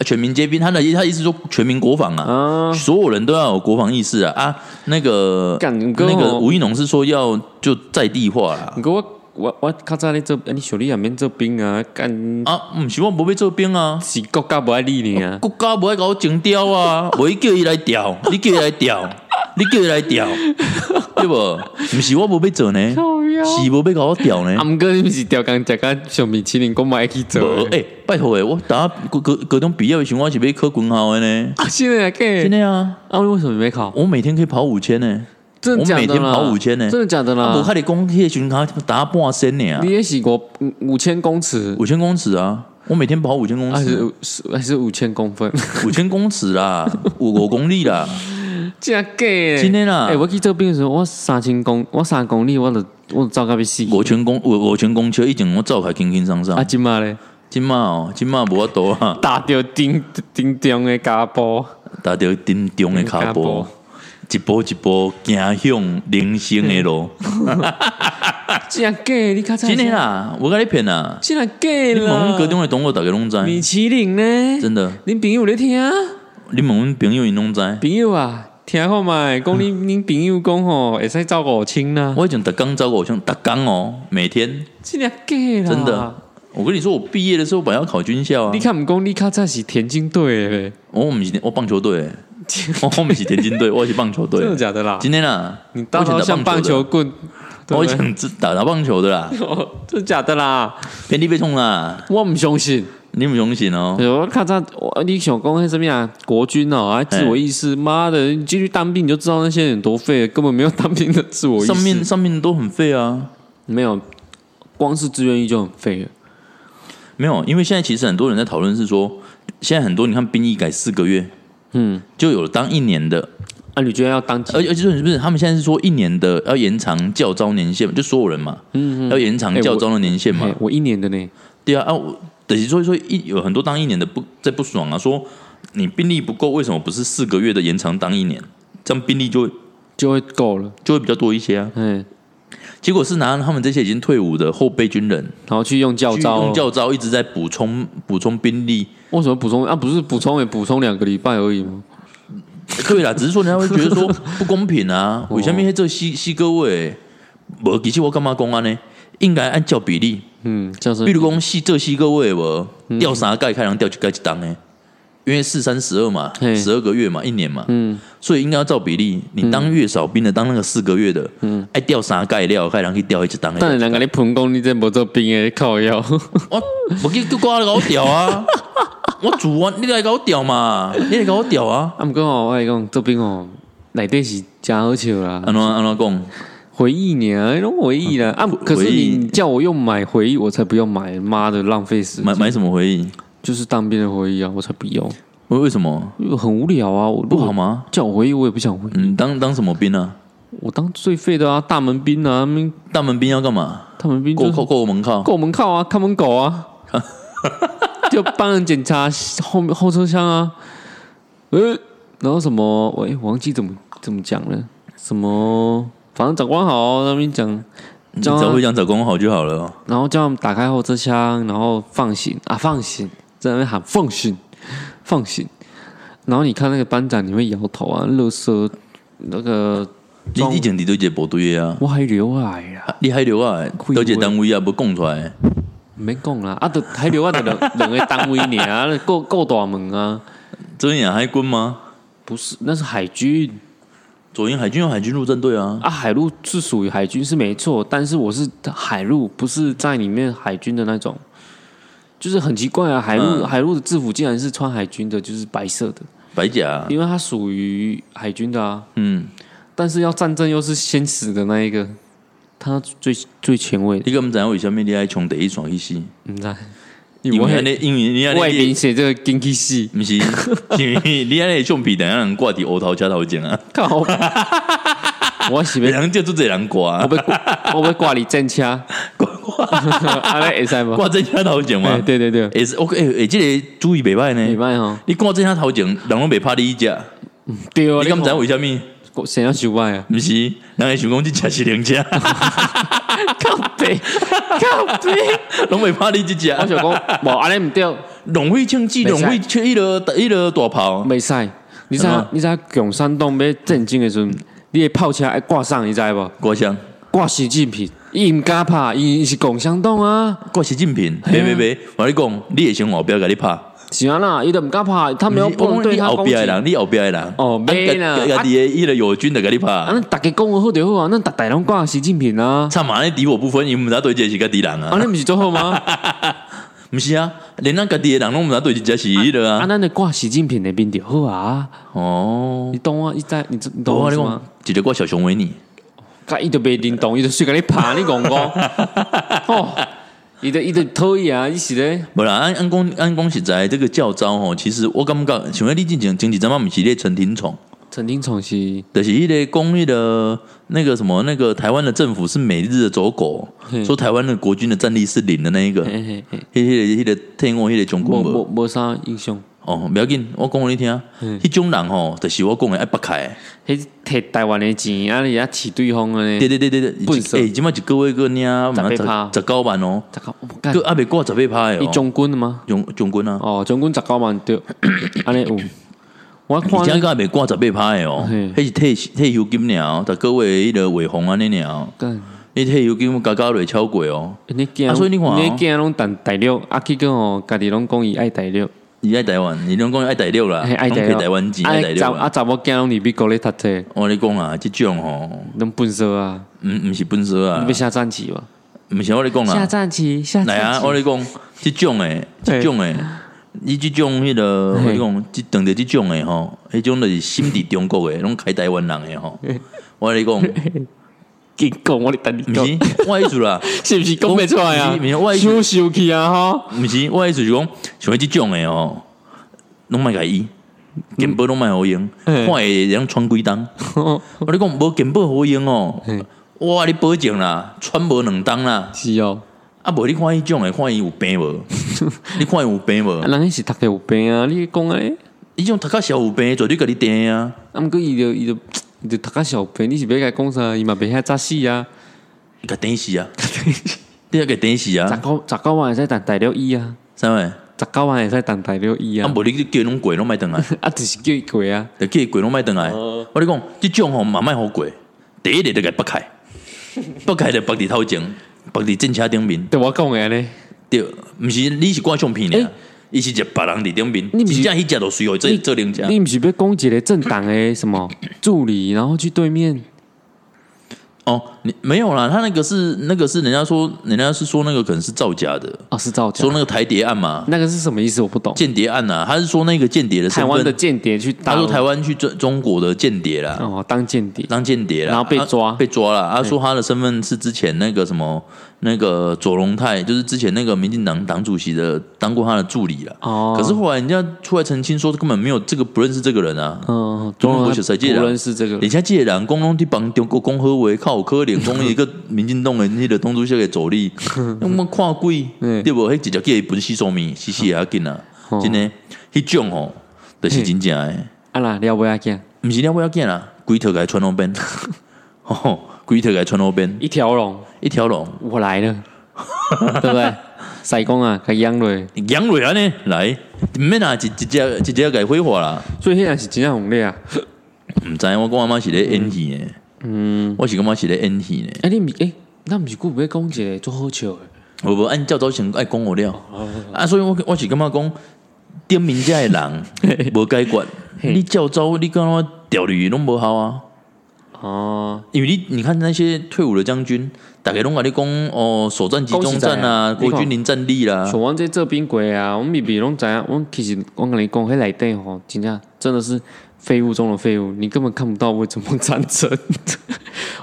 全民皆兵，他的意他意思说全民国防啊，所有人都要有国防意识啊。啊，那个那个吴一农是说要就在地化啦。我我我较早咧做，你小弟也免做兵啊？干啊？毋是我无要做兵啊？是国家无爱理你啊？国家无爱甲我征调啊？我叫伊来调，你叫伊来调，你叫伊来调，对无？毋是我无要做呢？是无要甲我调呢？啊，毋过你毋是调工食甲上面七年公买去做？诶，拜托诶，我等下各各各种毕业的时我是要考军校的呢。啊，现在给？现在啊？啊，为什么没考？我每天可以跑五千呢。真的假的？我每天跑五千呢，真的假的啦？我看你公铁巡卡打半升呢啊！你也洗过五五千公尺？五千公尺啊！我每天跑五千公尺，还是还是五千公分？五千公尺啦，五五公里啦！真假？今天啦，哎，我去做兵的时候，我三千公，我三公里，我都我走到要死。五千公五五千公车，以前我走开轻轻松松。啊，今嘛嘞？今嘛哦，今嘛无多啊！打掉顶顶中的卡波，打掉顶中的卡波。一步一步行向人生的路，真假？你看真的啦，我跟你骗啦，真假啦！你问各中的同学大家拢知，米其林呢？真的，恁朋友咧听？你问阮朋友因拢知？朋友啊，听好嘛？讲你恁朋友讲吼，会使照顾亲啦。我已经逐工照顾亲，逐工哦，每天。真假？真的，我跟你说，我毕业的时候本来要考军校啊。你看，唔讲你考在是田径队诶，我们是我棒球队。我后面是田径队，我是棒球队，真的假的啦？今天啊，你当好像棒球棍我以前只打打棒球的啦，真的假的啦？偏地被冲啦，我唔相信。你不相信哦？我看他，我你想讲那什么呀？国军哦，还自我意识？妈的，你进去当兵你就知道那些人多废，根本没有当兵的自我意识。上面上面都很废啊，没有，光是志愿役就很废了。没有，因为现在其实很多人在讨论是说，现在很多你看兵役改四个月，嗯，就有了当一年的。啊，你觉得要当？而而且是不是？他们现在是说一年的要延长教招年限，就所有人嘛，嗯，要延长教招的年限嘛。我一年的呢？对啊，啊，等于说说一有很多当一年的不在不爽啊，说你兵力不够，为什么不是四个月的延长当一年？这样兵力就会就会够了，就会比较多一些啊。嗯，结果是拿他们这些已经退伍的后备军人，然后去用教招，用教招一直在补充补充兵力。为什么补充啊？不是补充也补充两个礼拜而已吗？对啦，只是说人家会觉得说 不公平啊！为什么这西西各位，我其实我干嘛公安呢？应该按照比例，嗯，就是比如讲西这西各位我调啥盖开，然后调就盖一档呢？因为四三十二嘛，十二个月嘛，一年嘛，嗯，所以应该要照比例。你当月少兵的，当那个四个月的，嗯，爱掉啥盖料，开然后去掉一只当。但是人家你喷工，你真不做兵诶，靠腰。我我给都挂了搞调啊！我主啊，你来搞屌嘛，你来搞调啊！啊，唔讲哦，我来讲做兵哦，内底是真好笑啦。安怎安怎讲？回忆你啊，那种回忆啦。啊，可是你叫我用买回忆，我才不要买。妈的，浪费时间。买买什么回忆？就是当兵的回忆啊，我才不要。为为什么？因为很无聊啊！我不好吗？叫我回忆，我也不想回忆。嗯，当当什么兵啊？我当最废的啊，大门兵啊！大门兵要干嘛？大门兵过过过门靠，过门靠啊，看门狗啊，就帮人检查后面后车厢啊。呃，然后什么？喂，忘记怎么怎么讲了？什么？反正长官好，那边讲，只要会讲长官好就好了。然后叫他们打开后车厢，然后放行啊，放行，在那边喊放心。放心，然后你看那个班长，你会摇头啊？乐色那个，你以前你都一部队啊？我还留下来啊！你还留下来？都一单位啊，不讲出来？没讲啦！啊，都还留下的两两个单位呢啊，够够大门啊！左营海军吗？不是，那是海军。左营海军有海军陆战队啊！啊，海陆是属于海军是没错，但是我是海陆，不是在里面海军的那种。就是很奇怪啊，海陆海陆的制服竟然是穿海军的，就是白色的白甲，因为它属于海军的啊。嗯，但是要战争又是先死的那一个，他最最前卫。你个唔知为什么你爱从第一双去死？唔知，因为你因为你外面写这个经济系，不是？因为你爱橡皮等下人挂伫乌头车头前啊。靠！我是被人就做这人挂，我被我被挂你正车。阿来会使吗？挂正车头前嘛？对对对，也是 OK。诶，这个注意袂歹呢，袂歹吼。你挂正车头前，人拢袂怕你一只。对啊，你敢知为虾米？想要修坏啊？不是，人会想讲这车是零车。靠背，靠背，拢袂怕你一只。我想讲，无安尼唔对，龙会枪击，龙会缺一个一个大炮。袂使，你知你知共山东要震惊的时阵，你的炮车爱挂上，你知无？挂上，挂习近平。伊毋敢拍，伊是共享党啊！挂习近平，别别别，我跟你讲，你也先后壁甲你拍。是啊啦，伊都毋敢拍，他没有不能对他攻击。你后边的人，哦，没啦，家己伊个友军的甲你拍。啊，大家讲好就好啊，那大大拢挂习近平啊。他妈的敌我不分，伊毋知对这是个敌人啊。啊，你毋是做好吗？毋是啊，连那个敌人拢毋知对这是伊的啊。啊，那你挂习近平那边就好啊。哦，你懂啊？你在你你懂吗？直接挂小熊维尼。他伊就袂认同，伊就随甲你拍你讲讲，哦，伊就伊就讨厌啊！伊是咧，无啦，按按讲按讲实在，这个教招吼，其实我感觉，像你进前经济怎么毋是咧陈廷宠？陈廷宠是，就是迄个公益的那个什么，那个台湾的政府是每日的走狗，说台湾的国军的战力是零的那一个，迄迄个迄个听我迄个中国无无啥印象。哦，不要紧，我讲你听，迄种人吼，就是我讲的爱不开，迄摕台湾的钱，啊，你啊饲对方的，对对对对对，不是，诶，即马一个月个领，十八十九万哦，十九，个阿未过十八趴哦，伊将军的吗？将将军啊，哦，将军十九万对，安尼有，我看，而且个阿未过十八拍的哦，迄是退退休金了，逐个月迄个尾红安尼了，你退休金加加落超过哦，你惊，所以你看，你惊拢等大陆，阿去个哦，家己拢讲伊爱大陆。你爱台湾，你拢讲爱台六啦，爱台台湾钱爱台六啊，查某囝拢你比国咧读册。我咧讲啊，即种吼，拢笨蛇啊，毋毋是笨蛇啊，你要下战棋吧？毋是我咧讲啊，下战棋，下来啊！我咧讲，即种诶，即种诶，你即种迄个，我讲，即等着即种诶吼，迄种就是心伫中国诶，拢开台湾人诶吼，我咧讲。结讲我哋等你讲，我意思啦，是不是讲不出来啊？收收去啊哈！毋是，我意思是讲，像即种诶哦，拢莫甲伊，根本拢卖好用，看会人穿几档。我你讲无根本好用哦，我你保证啦，穿无两档啦。是哦，啊无你看伊种诶，看伊有病无？你看伊有病无？人是读个有病啊！你讲诶，伊种读较小有病，绝对甲你定啊！啊，毋过伊就伊就。你就读个小病，你是要甲伊讲啥？伊嘛别遐早死啊，甲等死啊，你要甲等死啊！十九十九万会使当大了伊啊，啥物？十九万会使当大了伊啊！啊，无你叫拢贵拢莫等来，啊，就是叫伊贵啊，就叫伊贵拢莫等来。我你讲，即种吼嘛莫好贵，第一日就甲北开，北开就北伫头前，北伫正车顶面。对我讲诶呢，对，毋是你是挂相片诶。伊是一别人伫顶面，你真正迄只都需要做做人家。你毋是要讲一个政党诶什么助理，然后去对面？哦，你没有啦，他那个是那个是人家说，人家是说那个可能是造假的啊，是造假。说那个台谍案嘛，那个是什么意思？我不懂。间谍案呐，他是说那个间谍的台湾的间谍去，他说台湾去中中国的间谍啦，哦，当间谍，当间谍啦，然后被抓，被抓了。他说他的身份是之前那个什么。那个左龙泰就是之前那个民进党党主席的，当过他的助理了。哦，可是后来人家出来澄清说，根本没有这个不认识这个人啊。嗯，中国小赛界不认识这个。人家界人公龙去帮丢过公和为靠可怜，公一个民进党的那个东主席给走力，那么看鬼 对不？迄直接叫本死说明，死死也紧啊！真的，迄种哦，就是真正的。啊啦，了不要紧，不是了不要紧啦，龟头给穿那边。吼。龟头给穿那边，一条龙，一条龙，我来了，对不对？塞工啊，给养瑞，养瑞啊呢？来，免啊，直直接直接给挥霍啦。所以现在是真正红利啊！唔知我讲阿妈是咧演戏呢，嗯，我是感觉是咧演戏呢。哎，你唔哎，那毋是顾不会讲一个做好笑的？我不按教招先爱讲我了啊，所以我我是感觉讲点名家的人无解决，你教招你刚刚钓鱼拢无好啊。哦，因为你你看那些退伍的将军，大概拢甲你讲哦，首战集中战啊，国军临战力啦，像阮这这兵过啊，我们比比拢知影，阮其实我甲你讲，迄内底吼，真正真的是。废物中的废物，你根本看不到为怎么战争。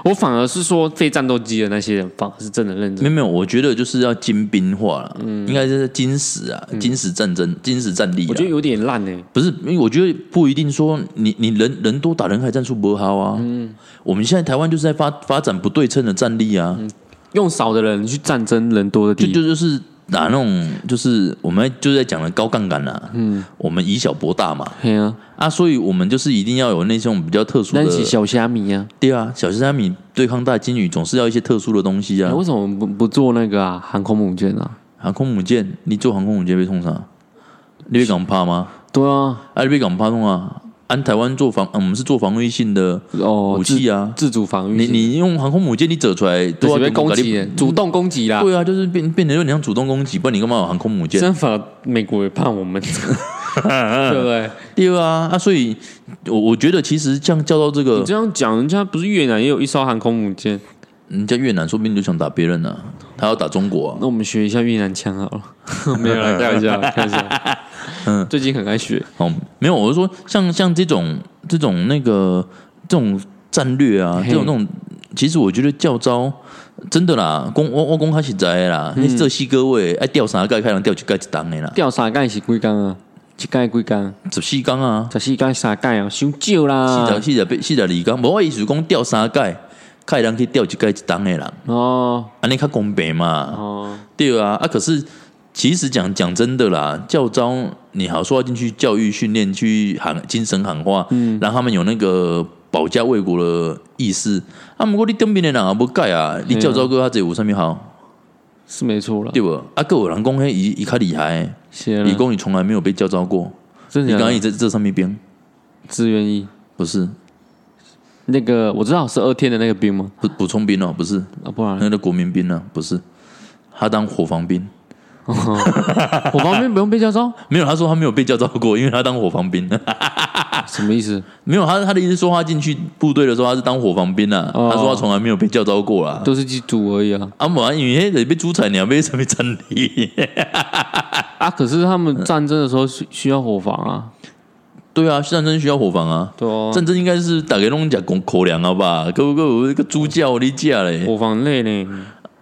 我反而是说，非战斗机的那些人，反而是真的认真。没有没有，我觉得就是要精兵化了，嗯，应该是金史啊，金史战争，金史战力。我觉得有点烂呢。不是，因为我觉得不一定说你你人人多打人海战术不好啊。嗯，我们现在台湾就是在发发展不对称的战力啊，用少的人去战争人多的地，就就就是。拿那种就是我们就在讲的高杠杆呐，嗯，我们以小博大嘛，对啊，啊，所以我们就是一定要有那种比较特殊的小虾米啊，对啊，小虾米对抗大金鱼总是要一些特殊的东西啊。为什么不不做那个啊？航空母舰啊？航空母舰，你做航空母舰被冲上？你会敢怕吗？对啊，啊，你会敢怕冲啊？按台湾做防，我们是做防御性的武器啊，自主防御。你你用航空母舰，你走出来都要攻击，主动攻击啦。对啊，就是变变成有点像主动攻击，不然你干嘛有航空母舰？相反，美国也怕我们 对不对？第二啊，啊，所以我我觉得其实像叫到这个，你这样讲，人家不是越南也有一艘航空母舰？人家越南说不定就想打别人呢，他要打中国。那我们学一下越南腔好了，没有了，开玩笑，开玩笑。嗯，最近很爱学哦，没有，我是说，像像这种这种那个这种战略啊，这种那种，其实我觉得教招真的啦，公我我公开实在啦，你这四各位爱钓三盖，开能钓一盖一档的啦，钓三盖是几缸啊？一盖几缸？十四缸啊？十四缸三盖啊？伤少啦，四十四十四十二缸，无我意思讲钓三盖，开能去调一盖一档的人。哦，安尼较公平嘛？哦，对啊，啊可是。其实讲讲真的啦，教招你好说要进去教育训练，去喊精神喊话，嗯，让他们有那个保家卫国的意思。啊，不过你当兵的人啊不改啊，你教招哥他这五上面好？是没错了，对不？啊，各有人公嘿一一较厉害，李工你从来没有被教招过，你刚刚也在这上面编。志愿役不是那个我知道十二天的那个兵吗？补补充兵哦，不是啊，不然那个国民兵呢？不是，他当火防兵。火防兵不用被叫招？没有，他说他没有被叫招过，因为他当火防兵。什么意思？没有，他他的意思说他进去部队的时候他是当火防兵啊。哦他说他从来没有被叫招过啦。都是去煮而已啊。啊，无啊，因为得被猪菜鸟被什么战力？啊，可是他们战争的时候需需要火防啊。对啊，战争需要火房啊。对啊，战争应该是大家拢食口口粮啊吧？个个有一个猪叫你架嘞。火房累呢。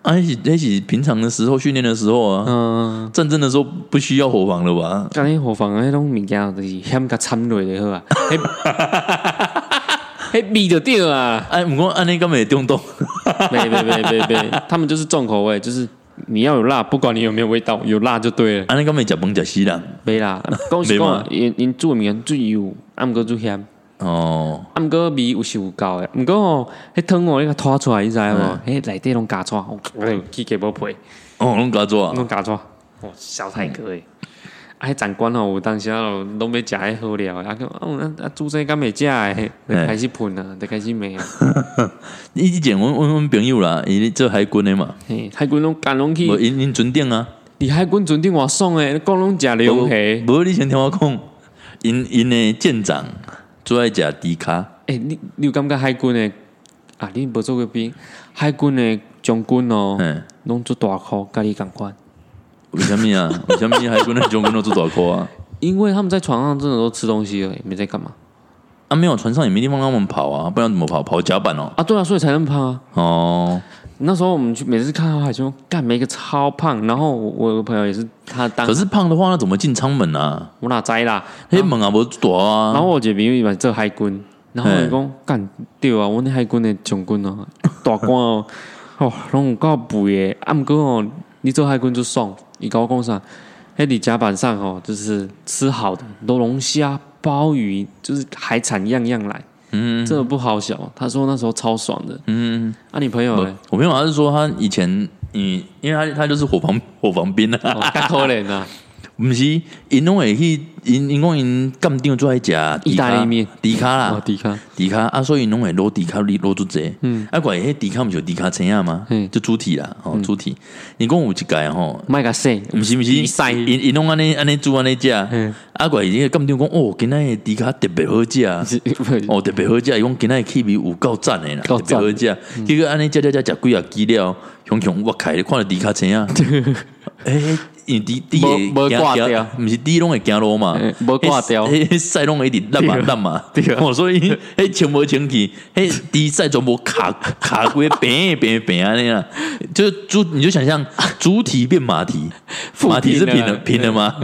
啊，那是那是平常的时候训练的时候啊。嗯，战争的时候不需要火房了吧？干迄火防迄种物件就是险甲掺落就好啊。迄迄味就对啊。哎，不过安尼根本也动动。没没没没没，他们就是重口味，就是你要有辣，不管你有没有味道，有辣就对了。安尼根本食饭食死人。没啦，讲是 没嘛讲，因因做物件最油，啊毋过最咸，哦，啊毋过味有是有够的。毋过吼，迄汤哦，你个拖出来，你知无？迄内底拢加错，哎，起配，哦，拢加做啊。拢加错，哦，小太哥诶。啊，迄长官吼，有当时啊，拢要食迄好料的，啊，讲哦，啊，啊，煮这敢袂食诶，就开始喷啊，就开始骂啊。以前阮阮阮朋友啦，伊做海军的嘛，嘿，海军拢干拢去无，因因船顶啊，伫海军船顶偌爽诶，讲拢食龙虾。无你先听我讲，因因诶舰长最爱食迪卡，诶、你你有感觉海军诶啊？你无做过兵，海军诶将军哦，嗯，拢做大箍，甲你共款。为什么啊？为什么海军的将军都做大块啊？因为他们在床上真的都吃东西而已，没在干嘛啊，没有船上也没地方让我们跑啊，不然怎么跑？跑甲板哦。啊？对啊，所以才那么胖啊。哦，那时候我们去，每次看到海军，干每个超胖。然后我我有个朋友也是，他当可是胖的话，那怎么进舱门啊？我哪知啦？黑门啊，无大啊。然后我一个朋友伊嘛做海军，然后伊讲干对啊，我那海军的将军哦，大官哦，哦，拢有够肥的。啊，毋过哦，你做海军就爽，伊甲我讲啥？迄伫甲板上哦，就是吃好的，都龙虾、鲍鱼，就是海产样样来，嗯真的不好笑。他说那时候超爽的。嗯，啊，你朋友？我朋友他是说他以前，你，因为他他就是火防火防兵啊。哦，较可怜啊！毋是，因拢会去，因因讲因干长最爱食意大利面、迪卡哦，啦，迪卡，迪卡啊，所以拢会攞迪卡攞攞足济。嗯，啊，怪迄迪卡毋是有迪卡青啊吗？嗯？就主体啦，哦，主体。因讲有一届吼，麦个说，毋是毋是，因因拢安尼安尼煮安尼食。嗯啊，怪伊个干长讲，哦，今仔的迪卡特别好食。哦，特别好食，伊讲今仔的气味有够赞诶啦，特别好食。结果安尼食食食食几啊几了，熊熊我开，看着迪卡青啊，诶，因滴滴无无挂掉毋是滴拢会行路嘛嘿，无挂掉迄迄屎拢会一直烂嘛对烂嘛对，哦，所以 迄清无清气，迄滴屎全部卡 卡规平平平安尼啦，就是猪，你就想象 猪蹄变马蹄，马蹄是平平的平的吗？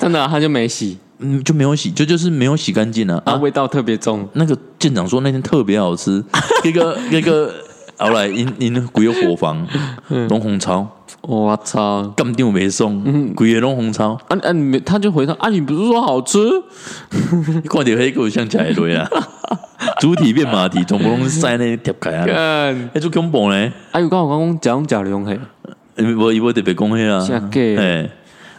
真的啊他就没洗，嗯，就没有洗，就就是没有洗干净啊啊，啊。味道特别重。那个舰长说那天特别好吃，一个那个。后来因因规个火房拢红烧，我操！干长袂爽，规个拢红烧。啊啊！你他就回答啊，你不是说好吃？你看到黑狗像起来落啊，主体变马蹄，全部拢是塞那贴开啊，干！迄做恐怖呢？啊，有刚我讲讲假龙黑，无伊无特别讲迄啦，真假嘿。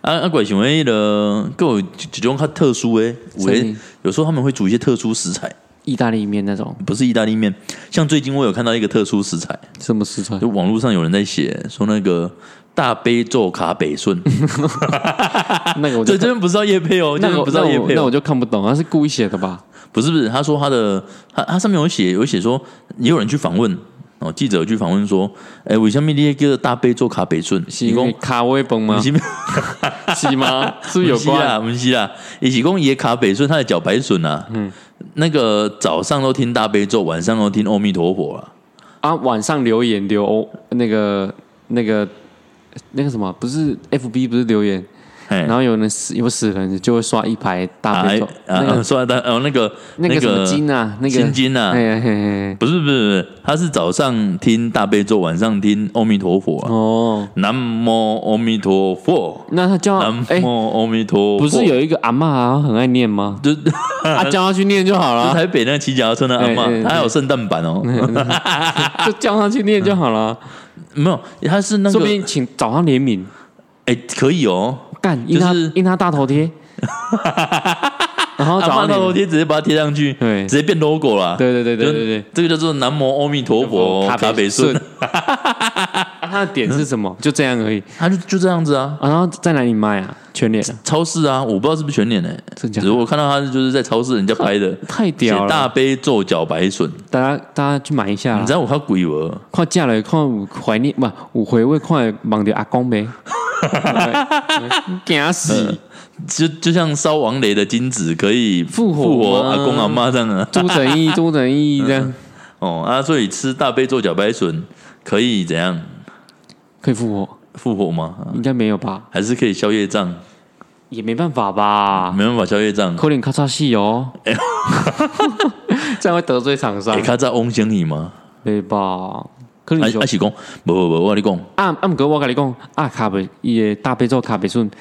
啊啊，怪想迄个，各有一一种较特殊诶，有诶，有时候他们会煮一些特殊食材，意大利面那种不是意大利面。像最近我有看到一个特殊食材，什么食材？就网络上有人在写说那个大悲咒卡北顺，那个我就 这这边不知道叶配哦，这那个边不知道叶配哦那我那我，就看不懂，他是故意写的吧？不是不是，他说他的他他上面有写有写说，也有人去访问哦，记者有去访问说，哎，为什么你叫大悲咒卡北顺？是因为卡威崩吗不？是 是吗？是不是有不是啦，关？不是啦，伊是讲伊的卡北顺，他的脚白笋啊，嗯，那个早上都听大悲咒，晚上都听阿弥陀佛啊，啊，晚上留言留那个那个那个什么，不是 FB 不是留言，然后有人死有死人就会刷一排大悲咒，啊那个 说的哦那个那个什么经啊，那个。心经啊。哎嘿嘿嘿，不是不是不是，他是早上听大悲咒，晚上听阿弥陀佛啊，哦，南无阿弥陀佛，那他叫南哎，无阿弥陀佛，不是有一个阿嬷啊，很爱念吗？就 啊，叫他去念就好就了，台北那个骑脚踏车的阿嬷，哎哎他还有圣诞版哦，就叫他去念就好了。没有，他是那个说不定请找他联名，哎可以哦，干印他就是印他大头贴，然后大头。贴直接把它贴上去，对直接变 logo 了，对对对对就对对，这个叫做南无阿弥陀佛卡卡北顺他它的点是什么？就这样而已。他就就这样子啊，啊然后在哪里卖啊？全脸啊，超市啊，我不知道是不是全脸呢、真假只是我看到他就是在超市人家拍的，写太屌了！大杯做脚白笋，大家大家去买一下啦你知。道我看鬼无？看价了，看有怀念不有回味，看忘掉阿公呗，惊死！就就像烧王雷的金子可以复活阿公阿妈这样啊。朱正义，朱正义这样哦啊，所以吃大杯做茭白笋可以怎样可以复活？复活吗？应该没有吧？还是可以消业障？也没办法吧？没办法消业障。可能咔嚓戏哦，这样会得罪厂商哎，，他在翁先你吗？对吧？可能是讲，无无无，我跟你讲，啊啊，毋过我跟你讲，啊卡贝伊的大杯做卡贝顺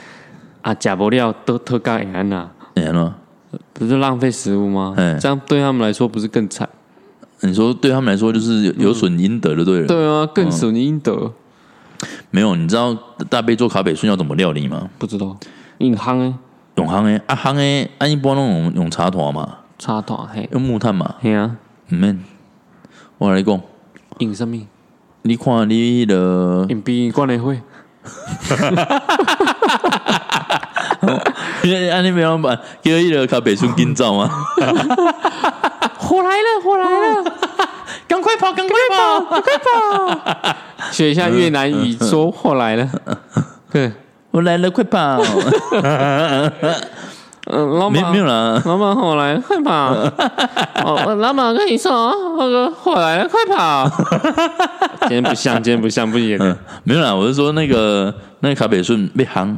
啊，食无了都特价会安呐，哎喏，不是浪费食物吗嗯？这样对他们来说不是更惨？你说对他们来说就是有有损阴德就对了。对啊，更损阴德。没有，你知道大杯做卡北顺要怎么料理吗？不知道，硬夯诶，用烘诶啊烘的，按一般拢用用茶团嘛，茶团嘿，用木炭嘛，嘿啊，毋免。我跟你讲，用什么？你看你迄个，用比管理会，安尼没有办叫迄个卡北村紧走吗？火来了，火来了，赶快跑，赶快跑！学一下越南语，说火来了。对，我来了，快跑！嗯，老没板没有啦，老板火来了，快跑！哦，老板跟你说，那个火来了，快跑！今天不像，今天不像，不演。嗯，没有啦，我是说那个那个卡北顺被烘，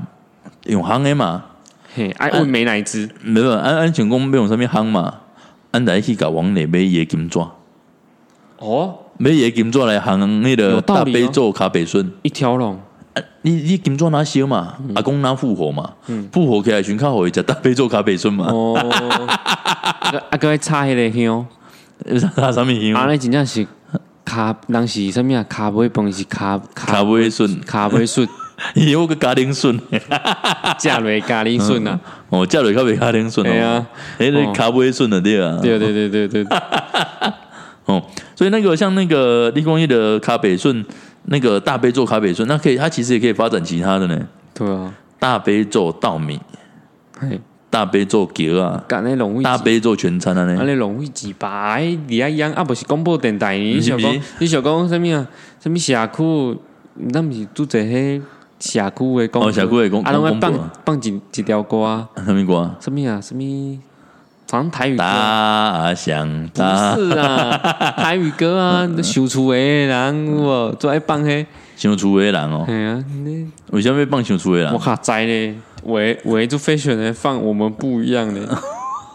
用烘的嘛，嘿，爱问美乃滋，没有安安全工被用上面烘嘛，按来去甲王磊买伊的金纸，哦，买伊的金纸来烘那有个大杯做卡北顺。一条龙，啊你你金砖拿烧嘛，嗯。阿公拿复活嘛，复活起来寻较好伊食大杯做卡北顺嘛，哦，啊个啊个爱插迄个香，他上面啊，香那真正是卡，人是什么啊？卡尾饭是卡卡尾顺，卡尾笋，伊有个家庭顺，加 落咖喱笋啊！哦，叫落较袂家庭顺对啊。哦，迄个卡尾顺的对啊，对对对对对，哦，所以那个像那个立功一的卡北顺，那个大悲咒卡北村，那可以，它其实也可以发展其他的呢，对啊，大悲咒稻米，嘿，大悲咒茄啊，干那容易大悲咒全餐啊啊，呢，你容易几百，你爱养啊，不是广播电台，你不是不是想讲，你想讲什么啊？什么社区？咱毋是拄者迄社区的广哦社区的广啊，拢爱放放一一条歌啊，什么歌？什么啊？什么？反正台语歌。大象不大，是啊，台语歌啊，修厝的人有无最爱放迄，想厝的人哦，嘿啊，你为什么要放想厝的人我？靠知咧，围围住 fashion 的放我们不一样的。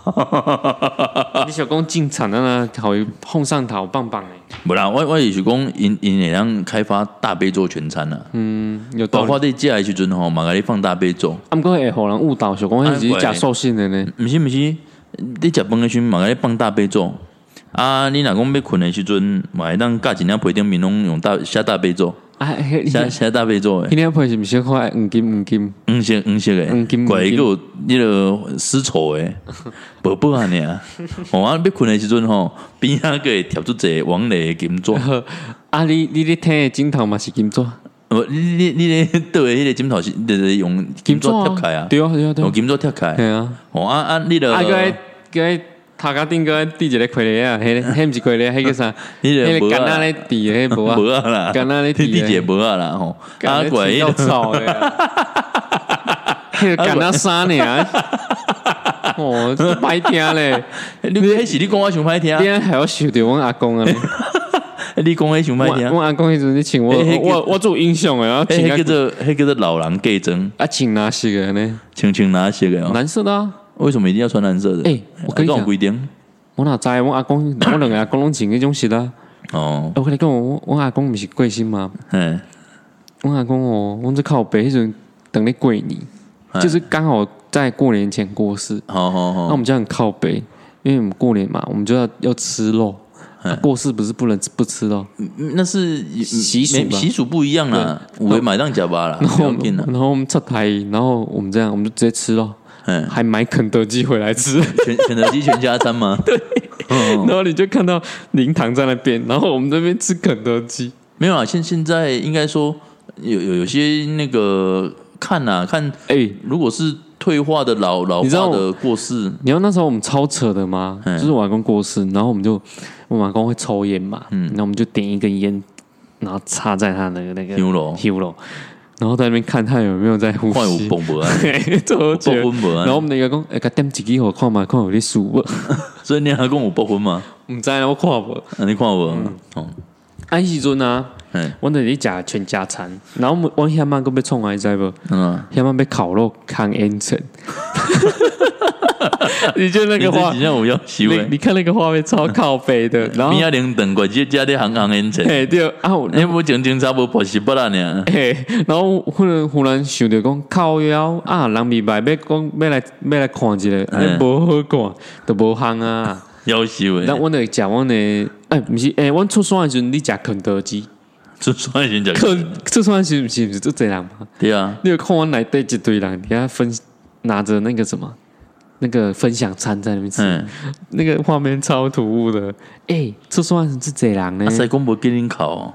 你小讲进场的呢，好碰上头棒棒诶，不啦，我我也是讲，因因会让开发大杯做全餐啊，嗯，有道理。包括你食的时阵吼，嘛甲你放大杯做，啊，毋过会互人误导，小讲迄是食寿司的呢。毋是毋是，你食饭的时阵嘛甲你放大杯做，啊，你若讲要困的时阵，嘛会当架一领被顶面拢用大写大杯做，啊，迄写迄写大杯做迄的，领配是毋是快黄金黄金？黄色黄色的。黄金，怪个有迄个丝绸的，薄薄啊尔，吼啊，要困的时阵吼，边仔个会贴出一个王雷的金纸。啊，你你咧听的枕头嘛是金纸，呃，你你你咧倒的迄个枕头是就是用金纸贴开啊，对啊对啊对啊，用金纸贴开。对啊。哦啊啊，你的啊，个个头壳顶个滴一个傀儡啊，迄个迄毋是傀儡，迄个啥？迄个干那咧滴的迄无啊，无啊啦，干那咧你滴的姐无啊啦吼，啊怪要吵的啊，迄个干那啥呢？哦，歹听咧，你迄是你讲我想歹听，你还要受着阮阿公啊？你讲迄想歹听，我阿公迄阵你请我，迄我我做英雄诶，啊迄叫做迄叫做老人计争，啊请哪色的呢？青青哪色诶哦？蓝色的啊。为什么一定要穿蓝色的？诶我跟你讲规定我哪知？我阿公，我两个阿公拢穿迄种色啊。哦，我跟你讲，我我阿公毋是贵姓吗？嗯，我阿公哦，我这靠北迄阵等咧过年，哎就是刚好在过年前过世。好好好，那我们家很靠北，因为我们过年嘛，我们就要要吃肉。过世不是不能不吃肉，嗯那是习俗习俗不一样啦，五位买当假巴啦，然后然后我们撤台，然后我们这样，我们就直接吃咯，嗯，还买肯德基回来吃。全肯德基全家餐吗？对，然后你就看到灵堂在那边，然后我们这边吃肯德基，没有啊，现现在应该说有有有些那个看啊看，哎，如果是退化的老老化的过世，你知道那时候我们超扯的吗？就是我阿公过世，然后我们就我阿公会抽烟嘛，嗯，那我们就点一根烟，然后插在他那个那个 h u 吸楼。然后在那边看他有没有在呼吸，然后我们那个讲，哎，点几支我看嘛，看有啲数不？所以你还跟我报婚吗？唔知我看不，你看不？哦，安时阵啊，我那里食全家餐，然后我我下晚个要创啊，知无？嗯，下晚要烤肉抗烟尘。你就那个画，你你看那个画面超靠北的，然后米亚林等过去加的行行烟尘，哎对啊，你不警警察不破西不啦呢？哎，然后忽然忽然想到讲靠腰啊，人明白要讲要来要来看一下，哎，不好看都不行啊，要死喂！那我那讲我呢哎不是哎，我出山的时候你讲肯德基，出山时讲肯出山时不是不是就这样吗？对啊，你有看我来对一堆人，你看分拿着那个什么？那个分享餐在那边吃，那个画面超突兀的。哎，这算是这人呢？谁公婆给你考？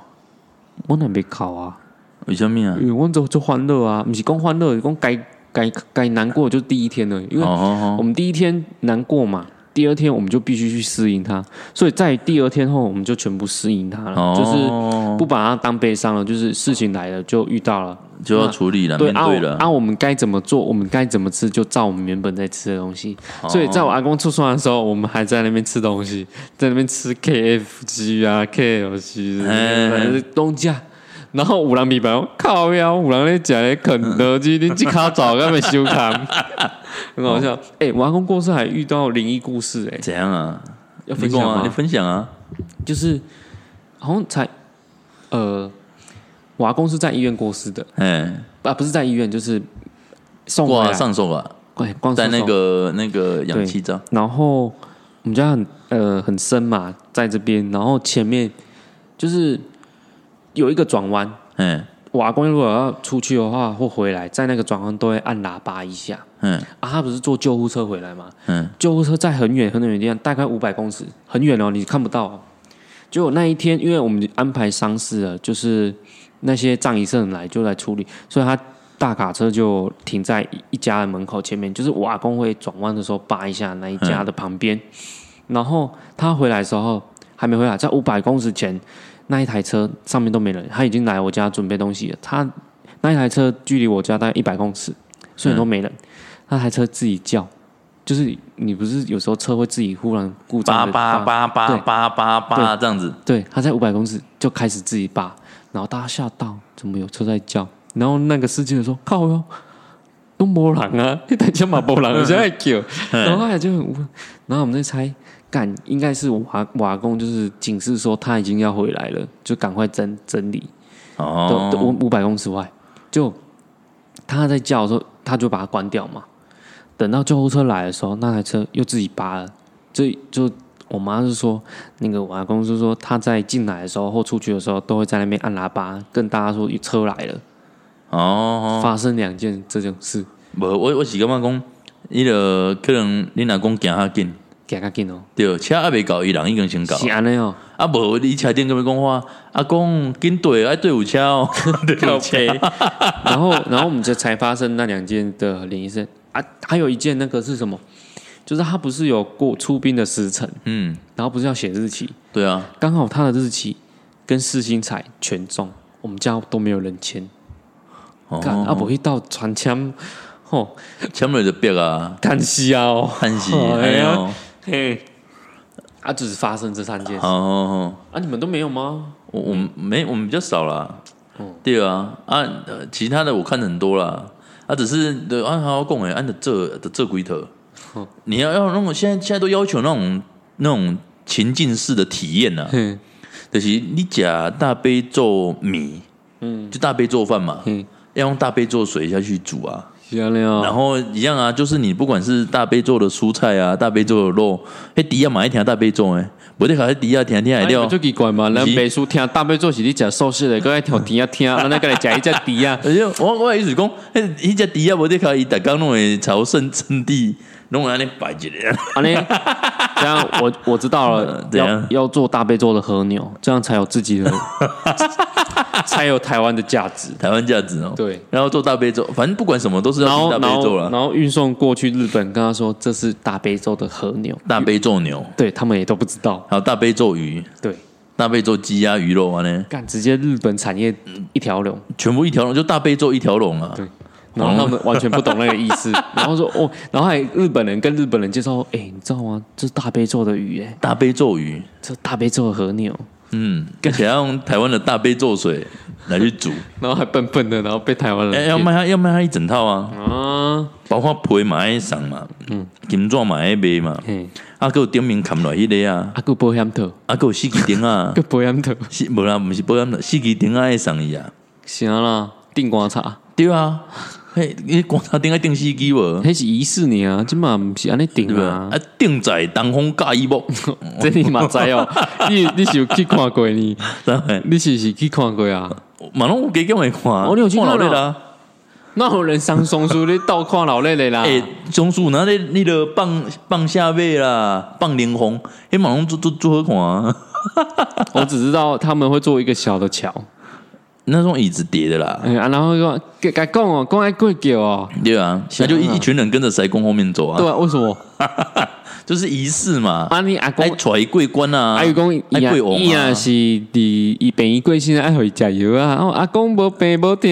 我那没考啊？为什么啊？因为我做做欢乐啊，不是讲欢乐，讲该该该难过就第一天了，因为我们第一天难过嘛。第二天我们就必须去适应它，所以在第二天后我们就全部适应它了，就是不把它当悲伤了，就是事情来了就遇到了就要处理了，面对了。啊，我们该怎么做？我们该怎么吃？就照我们原本在吃的东西。所以在我阿公出生的时候，我们还在那边吃东西，在那边吃 KFC 啊、KFC 的东家。然后五郎米白靠呀，五郎在讲肯德基，你即刻早干没收看，很好笑。哎，我阿公过世还遇到灵异故事，哎，怎样啊？要分享吗？你分享啊？就是好像才呃，我阿公是在医院过世的，哎，啊，不是在医院，就是送挂上送啊，对，光在那个那个氧气罩。然后我们家很呃很深嘛，在这边，然后前面就是。有一个转弯，嗯，瓦工如果要出去的话或回来，在那个转弯都会按喇叭一下，嗯，啊，他不是坐救护车回来吗？嗯，救护车在很远很远的地方，大概五百公尺，很远哦，你看不到。结果那一天，因为我们安排丧事了，就是那些葬仪社来就来处理，所以他大卡车就停在一家的门口前面，就是瓦工会转弯的时候扒一下那一家的旁边，然后他回来的时候还没回来，在五百公尺前。那一台车上面都没人，他已经来我家准备东西了。他那一台车距离我家大概一百公尺，所以都没人。那台车自己叫，就是你不是有时候车会自己忽然故障，叭叭叭叭叭叭这样子。对，他在五百公尺就开始自己叭，然后大家吓到，怎么有车在叫？然后那个司机就说：“靠哟，都没人啊，一台车嘛没人，现在叫。”然后后来就，然后我们在猜。干应该是瓦瓦工，就是警示说他已经要回来了，就赶快整整理。哦，都五五百公尺外，就他在叫的时候，他就把它关掉嘛。等到救护车来的时候，那台车又自己拔了。就就我妈是说，那个瓦工是说他在进来的时候或出去的时候，都会在那边按喇叭跟大家说车来了。哦，发生两件这种事。无，我我是感觉讲，伊个可能你老公行较紧。行较紧哦，对，车还未到，伊人已经先到。是安尼哦，啊无，你车店跟咪讲话，阿公紧队，爱队伍车哦，对有车。然后，然后我们就才发生那两件的灵异事啊，还有一件那个是什么？就是他不是有过出兵的时辰，嗯，然后不是要写日期，对啊，刚好他的日期跟四星彩全中，我们家都没有人签。哦，啊，不会到传签，吼，签了就别啊，叹息啊，叹息，哎呀。嘿，啊，只是发生这三件事。哦，啊，你们都没有吗？我我们没，我们比较少啦。哦，对啊，啊，其他的我看很多啦。啊，只是的，按好好讲诶，按的这的这规则。你要要那种现在现在都要求那种那种情境式的体验呐。嗯，就是你假大杯做米，嗯，就大杯做饭嘛，嗯，要用大杯做水下去煮啊。然后一样啊，就是你不管是大杯做的蔬菜啊，大杯做的肉，迄，底下买一条大杯做诶，无得卡喺底下听听还了。就奇怪嘛，人背书听大杯做是你食寿司的，搁爱听底下听，那个来食一只底下。我我意思讲，迄一只底下无得考伊大刚弄诶朝圣圣地弄完你摆起来，啊呢，这样我我知道了，要要做大悲咒的和牛，这样才有自己的，才有台湾的价值。台湾价值哦。对，然后做大悲咒，反正不管什么都是要听大悲咒了。然后运送过去日本，跟他说这是大悲咒的和牛，大悲咒牛，对他们也都不知道。还有大悲咒鱼，对，大悲咒鸡鸭鱼肉啊呢，干直接日本产业一条龙。全部一条龙，就大悲咒一条龙啊。对然后他们完全不懂那个意思，然后说哦，然后还日本人跟日本人介绍，哎，你知道吗？这是大悲咒的鱼，哎，大悲咒鱼，这大悲咒的和牛，嗯，而且要用台湾的大悲咒水来去煮，然后还笨笨的，然后被台湾人哎，要骗。卖他，要卖他一整套啊，啊，包括皮嘛爱上嘛，嗯，金钻嘛爱卖嘛，嘿，啊，还有顶面砍落迄个啊，啊有保险套，啊，还有四季顶啊。个，保险套，是无啦，不是保险套，四季顶啊爱上伊啊，行啦，定观察，对啊，嘿，你广场顶个电视机无？迄是仪式年啊，今嘛不是安尼定？啊啊，，定在东风驾衣木，这你嘛知哦，你你是有去看过你，当然，你是不是去看过啊？马龙有加减会看，哦你有去看啊老累啦。那有人上松树你倒看老累累啦，诶，松树那咧，你个放放下尾啦，放莲红，迄马龙做做做好看啊。我只知道他们会做一个小的桥，那种椅子叠的啦，哎啊，然后说该该讲哦，讲爱贵叫哦，对啊，那就一一群人跟着塞公后面走啊，对啊，为什么？就是仪式嘛，啊，你阿公爱揣桂冠啊，阿姨讲伊啊爱跪王伊啊啊，是伫伊病伊过身爱互伊食药啊，哦阿公无病无疼，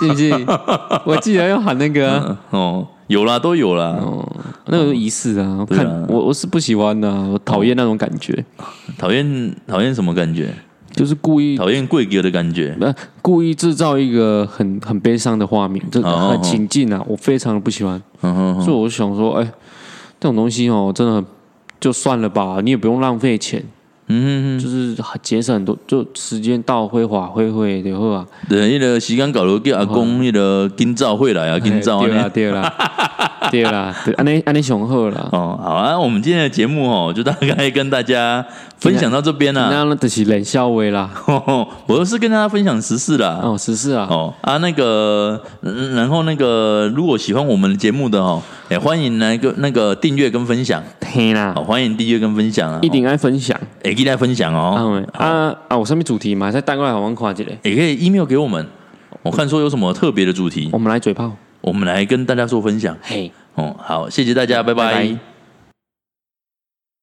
是不是？我记得要喊那个啊。哦，有啦，都有啦，哦，那个仪式啊，我看我我是不喜欢的啊，我讨厌那种感觉，讨厌讨厌什么感觉？就是故意讨厌贵哥的感觉。呃故意制造一个很很悲伤的画面，这个很情境啊，我非常的不喜欢，嗯哼哼所以我想说，哎，这种东西哦，真的就算了吧，你也不用浪费钱。嗯哼就是节省很多，就时间到挥霍挥霍的好啊。哼，对，迄个时间到了，叫阿公迄个今早会来啊，今早对啦。对啦 对啦，对，安尼安尼雄厚啦。哦，好啊，我们今天的节目哦，就大概跟大家分享到这边啦。那就是冷笑话啦。我是跟大家分享时事啦。哦，十四啊，哦啊，那个，嗯然后那个，如果喜欢我们的节目的哦，也欢迎来个那个订阅跟分享，嘿啦好，，欢迎订阅跟分享啊，一定爱分享。也记得分享啊哦，喂啊啊！我上面主题嘛，再带过来好玩夸一下。也可以 email 给我们，我看说有什么特别的主题，我们来嘴炮。我们来跟大家做分享。嘿，哦，好，谢谢大家，拜拜拜拜